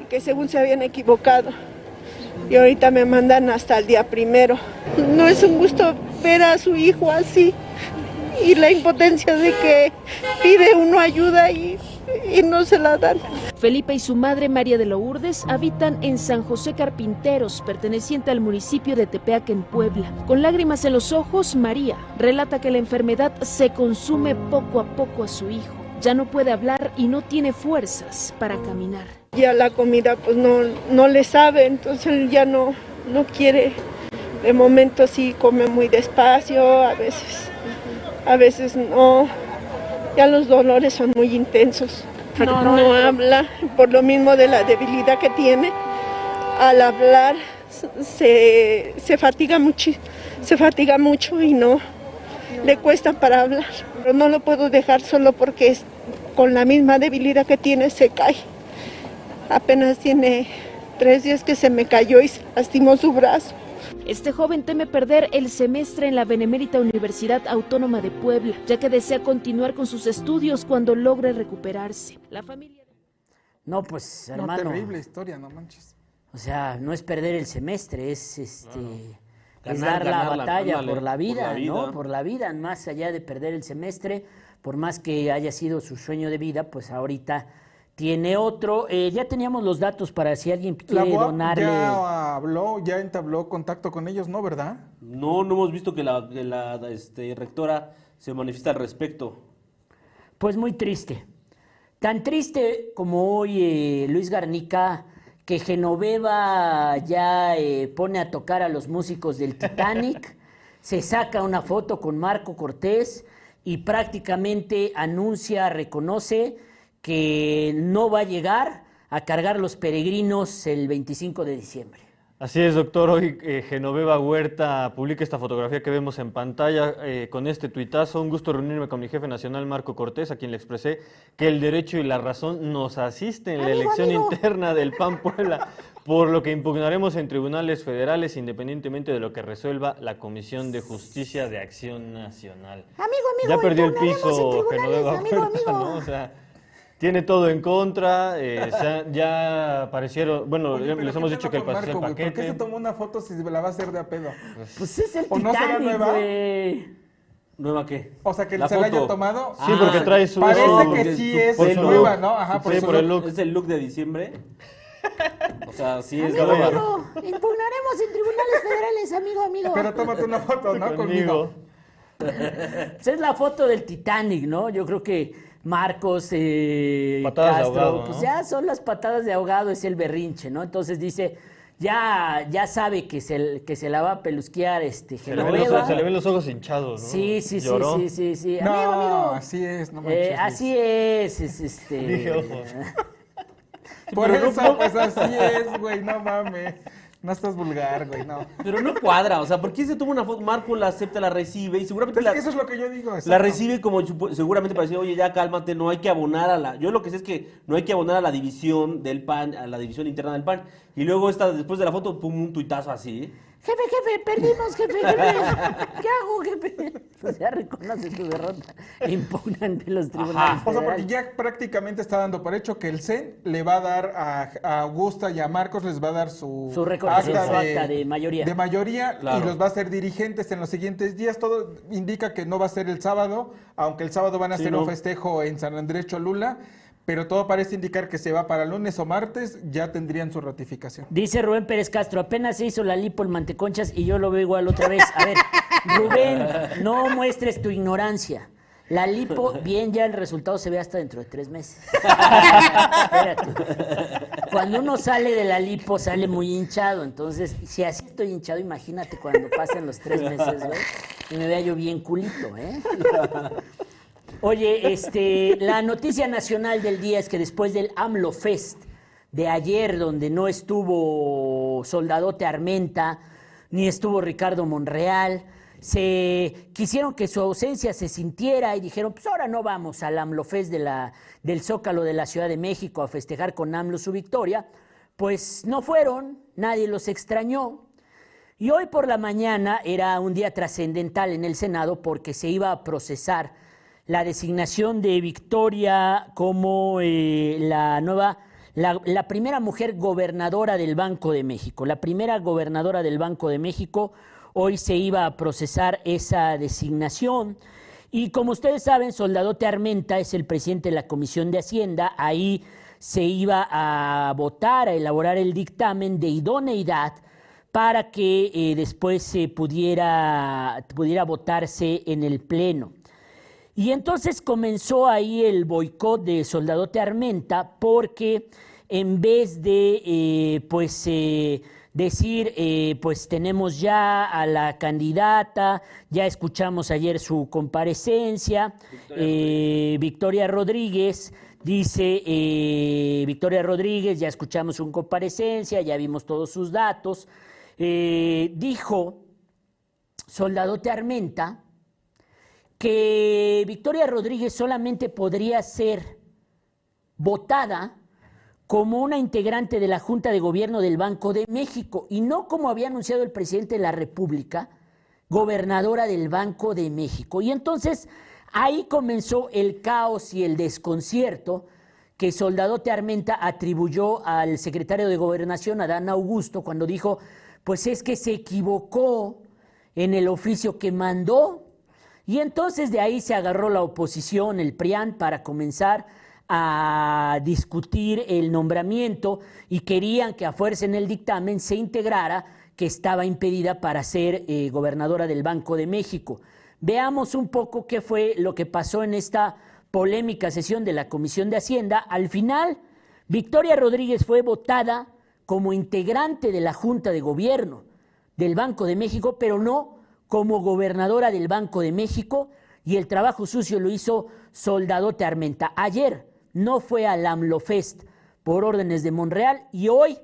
y que según se habían equivocado. Y ahorita me mandan hasta el día primero. No es un gusto ver a su hijo así y la impotencia de que pide uno ayuda y, y no se la dan. Felipe y su madre María de Lourdes habitan en San José Carpinteros, perteneciente al municipio de Tepeaca en Puebla. Con lágrimas en los ojos, María relata que la enfermedad se consume poco a poco a su hijo. Ya no puede hablar y no tiene fuerzas para caminar. Ya la comida pues no, no le sabe, entonces él ya no, no quiere. De momento sí come muy despacio, a veces, a veces no. Ya los dolores son muy intensos. No, no habla por lo mismo de la debilidad que tiene. Al hablar se, se fatiga mucho, se fatiga mucho y no le cuesta para hablar. Pero no lo puedo dejar solo porque es- con la misma debilidad que tiene se cae. Apenas tiene tres días que se me cayó y se lastimó su brazo. Este joven teme perder el semestre en la Benemérita Universidad Autónoma de Puebla, ya que desea continuar con sus estudios cuando logre recuperarse. La familia... No, pues, No, hermano. terrible historia, no manches. O sea, no es perder el semestre, es este es Ganar, dar la batalla por la por vida, la vida. ¿no? Por la vida, más allá de perder el semestre, por más que haya sido su sueño de vida, pues ahorita tiene otro. Eh, ya teníamos los datos para si alguien La quiere UAP donarle. ya habló, ya entabló contacto con ellos, ¿no, verdad? No, no hemos visto que la, que la este, rectora se manifiesta al respecto. Pues muy triste. Tan triste como hoy eh, Luis Garnica, que Genoveva ya eh, pone a tocar a los músicos del Titanic, [laughs] se saca una foto con Marco Cortés y prácticamente anuncia, reconoce que no va a llegar a cargar los peregrinos el 25 de diciembre. Así es, doctor. Hoy eh, Genoveva Huerta publica esta fotografía que vemos en pantalla eh, con este tuitazo. Un gusto reunirme con mi jefe nacional, Marco Cortés, a quien le expresé que el derecho y la razón nos asisten en la elección interna del PAN [laughs] Puebla, por lo que impugnaremos en tribunales federales independientemente de lo que resuelva la Comisión de Justicia de Acción Nacional. Amigo, amigo, ya perdió el piso Genoveva amigo, Huerta, amigo. ¿no? O sea, tiene todo en contra. eh, ya aparecieron, bueno, Oye, les ¿qué hemos dicho que el paquete. Marco, güey? ¿Por qué se paquete. tomó una foto si la va a hacer de a pedo? Pues es el ¿O no será Titanic, nueva? ¿Nueva qué? O sea, que La se la haya tomado. Sí, porque trae su- Parece su- que sí su- es por su nueva, look. ¿no? Ajá, por Sí, su por el look. look. ¿Es el look de diciembre? O sea, sí es Amigo, nueva. amigo, impugnaremos en tribunales federales, amigo, amigo. Pero tómate una foto, ¿no? Conmigo. [laughs] Esa es la foto del Titanic, ¿no? Yo creo que Marcos, eh, Patadas de ahogado, pues ¿no? ya son las patadas de ahogado, es el berrinche, ¿no? Entonces dice, ya, ya sabe que se, que se la va a pelusquear este Se le, ven los, Genoveva. se le ven los ojos hinchados, ¿no? Sí, sí, sí, Lloró. sí, sí, sí. No, Amigo, amigo. así es, no Eh, manches. así es, es este. [laughs] Dije ojos. Por eso, pues así es, güey, no mames. No estás vulgar, güey, no. Pero no cuadra, o sea, ¿por qué se toma una foto? Marco la acepta, la recibe y seguramente Pero es la, eso es lo que yo digo. la recibe como seguramente para decir, oye, ya cálmate, no hay que abonar a la... Yo lo que sé es que no hay que abonar a la división del PAN, a la división interna del PAN. Y luego esta, después de la foto, pum, un tuitazo así. Jefe, jefe, perdimos, jefe, jefe. ¿Qué hago, jefe? Pues ya reconoce tu derrota. Impugna ante los tribunales. O sea, porque ya prácticamente está dando por hecho que el CEN le va a dar a, a Augusta y a Marcos, les va a dar su, Su reconocimiento, su acta de mayoría. de mayoría, Claro. y los va a hacer dirigentes en los siguientes días. Todo indica que no va a ser el sábado, aunque el sábado van a Sí, hacer no. un festejo en San Andrés Cholula, pero todo parece indicar que se va para lunes o martes, ya tendrían su ratificación. Dice Rubén Pérez Castro, apenas se hizo la lipo el manteconchas y yo lo veo igual otra vez. A ver, Rubén, no muestres tu ignorancia. La lipo, bien, ya el resultado se ve hasta dentro de tres meses. Espérate. Cuando uno sale de la lipo, sale muy hinchado. Entonces, si así estoy hinchado, imagínate cuando pasen los tres meses, y me vea yo bien culito, ¿eh? Oye, este, la noticia nacional del día es que después del AMLO Fest de ayer, donde no estuvo Soldadote Armenta, ni estuvo Ricardo Monreal, se quisieron que su ausencia se sintiera y dijeron, pues ahora no vamos al AMLO Fest de la, del Zócalo de la Ciudad de México a festejar con AMLO su victoria. Pues no fueron, nadie los extrañó. Y hoy por la mañana era un día trascendental en el Senado porque se iba a procesar la designación de Victoria como eh, la nueva, la, primera mujer gobernadora del Banco de México. La primera gobernadora del Banco de México. Hoy se iba a procesar esa designación. Y como ustedes saben, Soldadote Armenta es el presidente de la Comisión de Hacienda. Ahí se iba a votar, a elaborar el dictamen de idoneidad para que eh, después se pudiera, pudiera votarse en el Pleno. Y entonces comenzó ahí el boicot de Soldadote Armenta porque en vez de eh, pues eh, decir eh, pues tenemos ya a la candidata, ya escuchamos ayer su comparecencia, Victoria Rodríguez dice eh, Victoria Rodríguez, ya escuchamos su comparecencia, ya vimos todos sus datos, eh, dijo Soldadote Armenta, que Victoria Rodríguez solamente podría ser votada como una integrante de la Junta de Gobierno del Banco de México y no como había anunciado el presidente de la República, gobernadora del Banco de México. Y entonces ahí comenzó el caos y el desconcierto que Soldadote Armenta atribuyó al secretario de Gobernación, Adán Augusto, cuando dijo, pues es que se equivocó en el oficio que mandó. Y entonces de ahí se agarró la oposición, el PRIAN, para comenzar a discutir el nombramiento y querían que a fuerza en el dictamen se integrara que estaba impedida para ser eh, gobernadora del Banco de México. Veamos un poco qué fue lo que pasó en esta polémica sesión de la Comisión de Hacienda. Al final, Victoria Rodríguez fue votada como integrante de la Junta de Gobierno del Banco de México, pero no como gobernadora del Banco de México, y el trabajo sucio lo hizo Soldadote Armenta. Ayer no fue al AMLOFest por órdenes de Monreal y hoy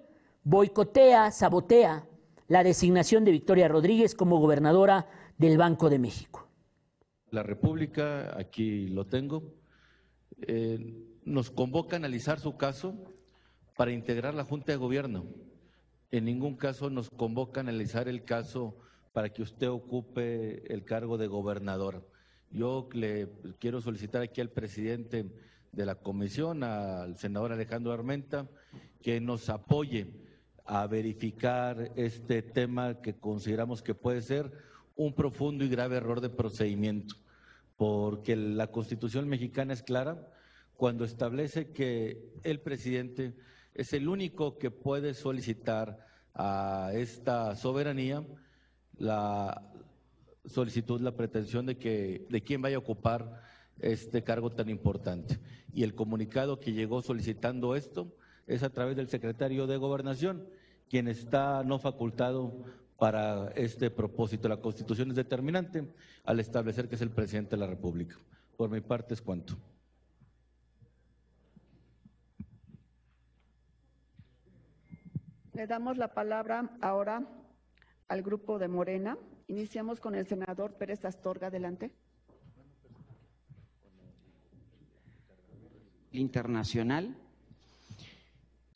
boicotea, sabotea la designación de Victoria Rodríguez como gobernadora del Banco de México. La República, aquí lo tengo, eh, nos convoca a analizar su caso para integrar la Junta de Gobierno. En ningún caso nos convoca a analizar el caso para que usted ocupe el cargo de gobernador. Yo le quiero solicitar aquí al presidente de la comisión, al senador Alejandro Armenta, que nos apoye a verificar este tema que consideramos que puede ser un profundo y grave error de procedimiento, porque la Constitución mexicana es clara cuando establece que el presidente es el único que puede solicitar a esta soberanía la solicitud, la pretensión de que de quién vaya a ocupar este cargo tan importante. Y el comunicado que llegó solicitando esto es a través del secretario de Gobernación, quien está no facultado para este propósito. La Constitución es determinante al establecer que es el presidente de la República. Por mi parte es cuanto. Le damos la palabra ahora al grupo de Morena. Iniciamos con el senador Pérez Astorga. Adelante. internacional.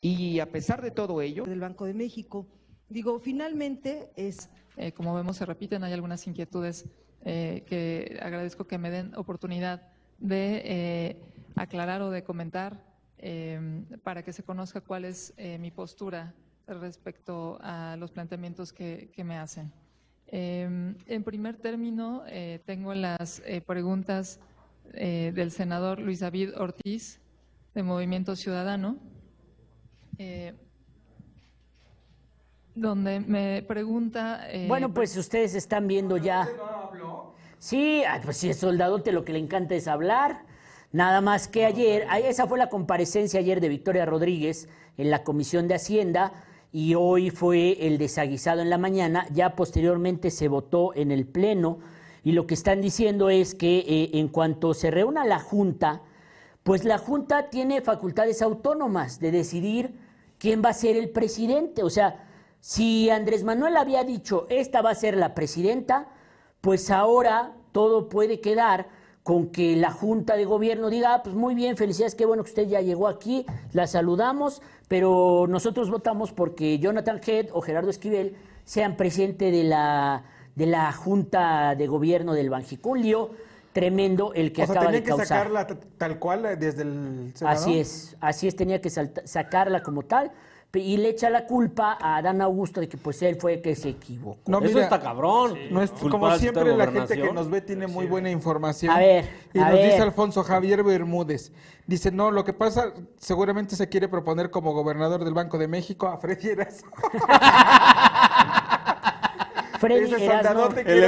Y a pesar de todo ello, del Banco de México, digo, finalmente es... Eh, como vemos, se repiten, hay algunas inquietudes eh, que agradezco que me den oportunidad de eh, aclarar o de comentar para que se conozca cuál es mi postura respecto a los planteamientos que, que me hacen. en primer término, tengo las preguntas del senador Luis David Ortiz de Movimiento Ciudadano, eh, donde me pregunta... Eh, bueno, pues ustedes están viendo ya... Sí, pues si es soldadote lo que le encanta es hablar. Nada más que ayer, esa fue la comparecencia ayer de Victoria Rodríguez en la Comisión de Hacienda y hoy fue el desaguisado en la mañana, ya posteriormente se votó en el Pleno y lo que están diciendo es que eh, en cuanto se reúna la Junta, pues la Junta tiene facultades autónomas de decidir quién va a ser el presidente. O sea, si Andrés Manuel había dicho, esta va a ser la presidenta, pues ahora todo puede quedar con que la Junta de Gobierno diga, ah, pues muy bien, felicidades, qué bueno que usted ya llegó aquí, la saludamos, pero nosotros votamos porque Jonathan Head o Gerardo Esquivel sean presidente de la, de la Junta de Gobierno del Banjiculio tremendo el que o sea, acaba tenía de causar. que sacarla tal cual eh, desde el. Así es, así es, tenía que sacarla como tal y le echa la culpa a Adán Augusto de que pues él fue el que se equivocó. No, Eso está cabrón. No es, como siempre la gente que nos ve tiene muy buena información. A ver, y a nos ver. dice Alfonso Javier Bermúdez. Dice, no, lo que pasa, seguramente se quiere proponer como gobernador del Banco de México a Freddy Erazo. [laughs] Freddy Ese suyas. El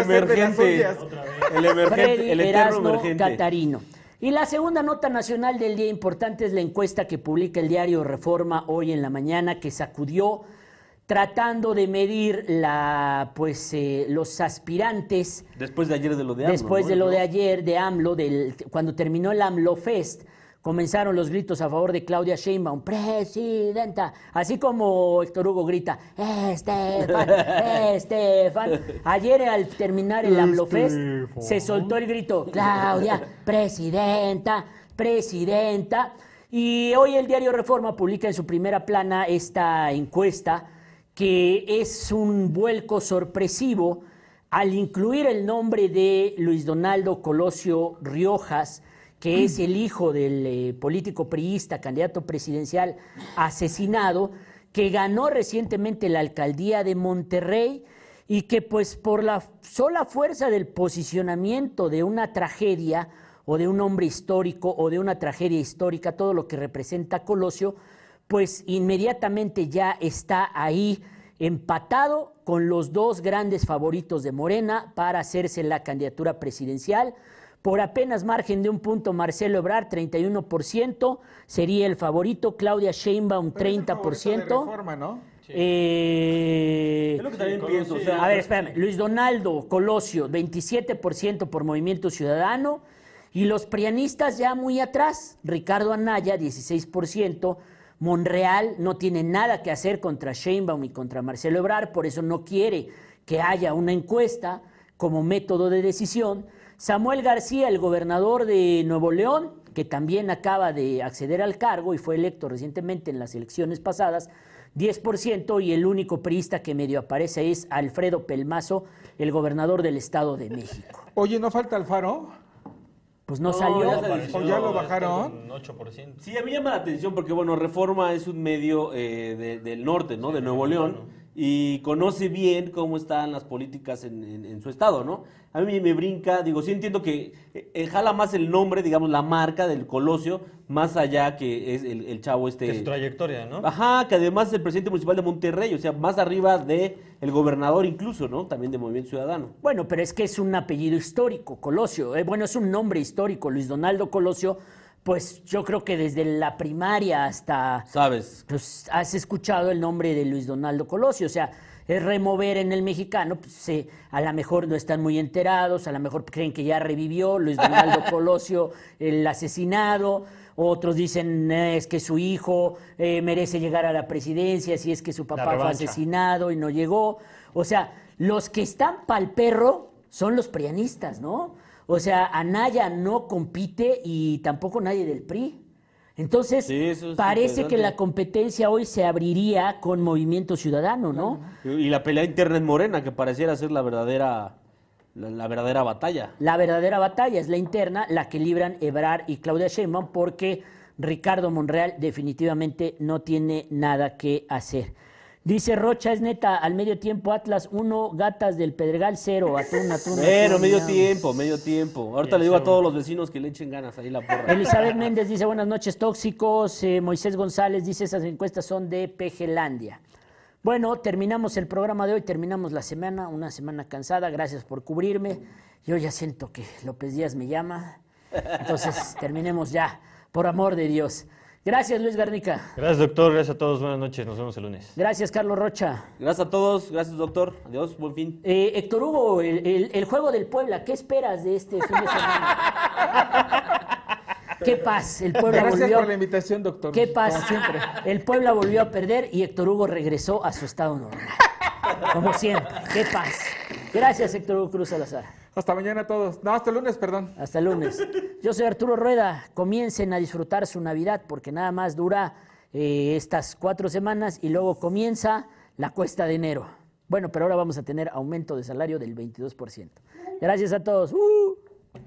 emergente, Freddy el eterno Erasmo emergente. Catarino. Y la segunda nota nacional del día importante es la encuesta que publica el diario Reforma hoy en la mañana, que sacudió tratando de medir la, pues, eh, los aspirantes Después de ayer de lo de AMLO, Después ¿no? de lo de ayer, de AMLO, del, cuando terminó el AMLO Fest, comenzaron los gritos a favor de Claudia Sheinbaum, presidenta, así como Héctor Hugo grita, Estefan, [laughs] Estefan. Ayer al terminar el AMLO Fest, se soltó el grito, Claudia, presidenta, presidenta. Y hoy el diario Reforma publica en su primera plana esta encuesta que es un vuelco sorpresivo al incluir el nombre de Luis Donaldo Colosio Riojas, que es el hijo del eh, político priista, candidato presidencial asesinado, que ganó recientemente la alcaldía de Monterrey y que pues por la sola fuerza del posicionamiento de una tragedia o de un hombre histórico o de una tragedia histórica, todo lo que representa Colosio, pues inmediatamente ya está ahí empatado con los dos grandes favoritos de Morena para hacerse la candidatura presidencial. Por apenas margen de un punto, Marcelo Ebrard, 31%, sería el favorito, Claudia Sheinbaum, 30%. Reforma, ¿no? Eh, Es lo que también pienso, o sea, a ver, es- espérame. Luis Donaldo Colosio, 27% por Movimiento Ciudadano. Y los prianistas ya muy atrás. Ricardo Anaya, 16%. Monreal no tiene nada que hacer contra Sheinbaum y contra Marcelo Ebrard, por eso no quiere que haya una encuesta como método de decisión. Samuel García, el gobernador de Nuevo León, que también acaba de acceder al cargo y fue electo recientemente en las elecciones pasadas, 10% y el único priista que medio aparece es Alfredo Pelmazo, el gobernador del Estado de México. Oye, ¿no falta Alfaro? Pues no, No, salió. ya se ¿O ya lo bajaron? Un 8%. Sí, a mí llama la atención porque, bueno, Reforma es un medio eh, de- del norte, ¿no? De Nuevo León. Y conoce bien cómo están las políticas en, en- en su estado, ¿no? A mí me brinca, digo, sí entiendo que eh, jala más el nombre, digamos, la marca del Colosio, más allá que es el, el chavo este... Que su trayectoria, ¿no? Ajá, que además es el presidente municipal de Monterrey, o sea, más arriba de el gobernador incluso, ¿no? También de Movimiento Ciudadano. Bueno, pero es que es un apellido histórico, Colosio. Eh, bueno, es un nombre histórico, Luis Donaldo Colosio. Pues yo creo que desde la primaria hasta... ¿Sabes? Pues has escuchado el nombre de Luis Donaldo Colosio. O sea, es remover en el mexicano. Pues, se- a lo mejor no están muy enterados, a lo mejor creen que ya revivió Luis Donaldo [laughs] Colosio el asesinado. Otros dicen eh, es que su hijo eh, merece llegar a la presidencia si es que su papá fue asesinado y no llegó. O sea, los que están pa'l perro son los prianistas, ¿no? O sea, Anaya no compite y tampoco nadie del PRI. Entonces, Sí, es parece que la competencia hoy se abriría con Movimiento Ciudadano, ¿no? Y la pelea interna en Morena, que pareciera ser la verdadera, la, la verdadera batalla. La verdadera batalla es la interna, la que libran Ebrard y Claudia Sheinbaum, porque Ricardo Monreal definitivamente no tiene nada que hacer. Dice Rocha, es neta, al medio tiempo Atlas 1, Gatas del Pedregal 0, atún, atún. Pero atún, medio tiempo, medio tiempo. Ahorita le digo a todos los vecinos que le echen ganas ahí la porra. Elizabeth Méndez dice buenas noches tóxicos. Eh, Moisés González dice esas encuestas son de Pejelandia. Bueno, terminamos el programa de hoy, terminamos la semana, una semana cansada, gracias por cubrirme. Yo ya siento que López Díaz me llama, entonces [laughs] terminemos ya, por amor de Dios. Gracias Luis Garnica, Gracias, doctor. Gracias a todos. Buenas noches. Nos vemos el lunes. gracias Carlos Rocha. Gracias a todos, gracias doctor. Adiós, buen fin. Eh, Héctor Hugo, el, el- el juego del Puebla, ¿qué esperas de este fin de semana? ¿Qué paz? El Puebla Gracias volvió... por la invitación, doctor. ¿Qué pasa? Como siempre. El Puebla volvió a perder y Héctor Hugo regresó a su estado normal. Como siempre. ¿Qué paz? Gracias, Héctor Hugo Cruz Salazar. Hasta mañana a todos. No, hasta el lunes, perdón. Hasta el lunes. Yo soy Arturo Rueda. Comiencen a disfrutar su Navidad porque nada más dura eh, estas cuatro semanas y luego comienza la cuesta de enero. Bueno, pero ahora vamos a tener aumento de salario del 22%. Gracias a todos. ¡Uh!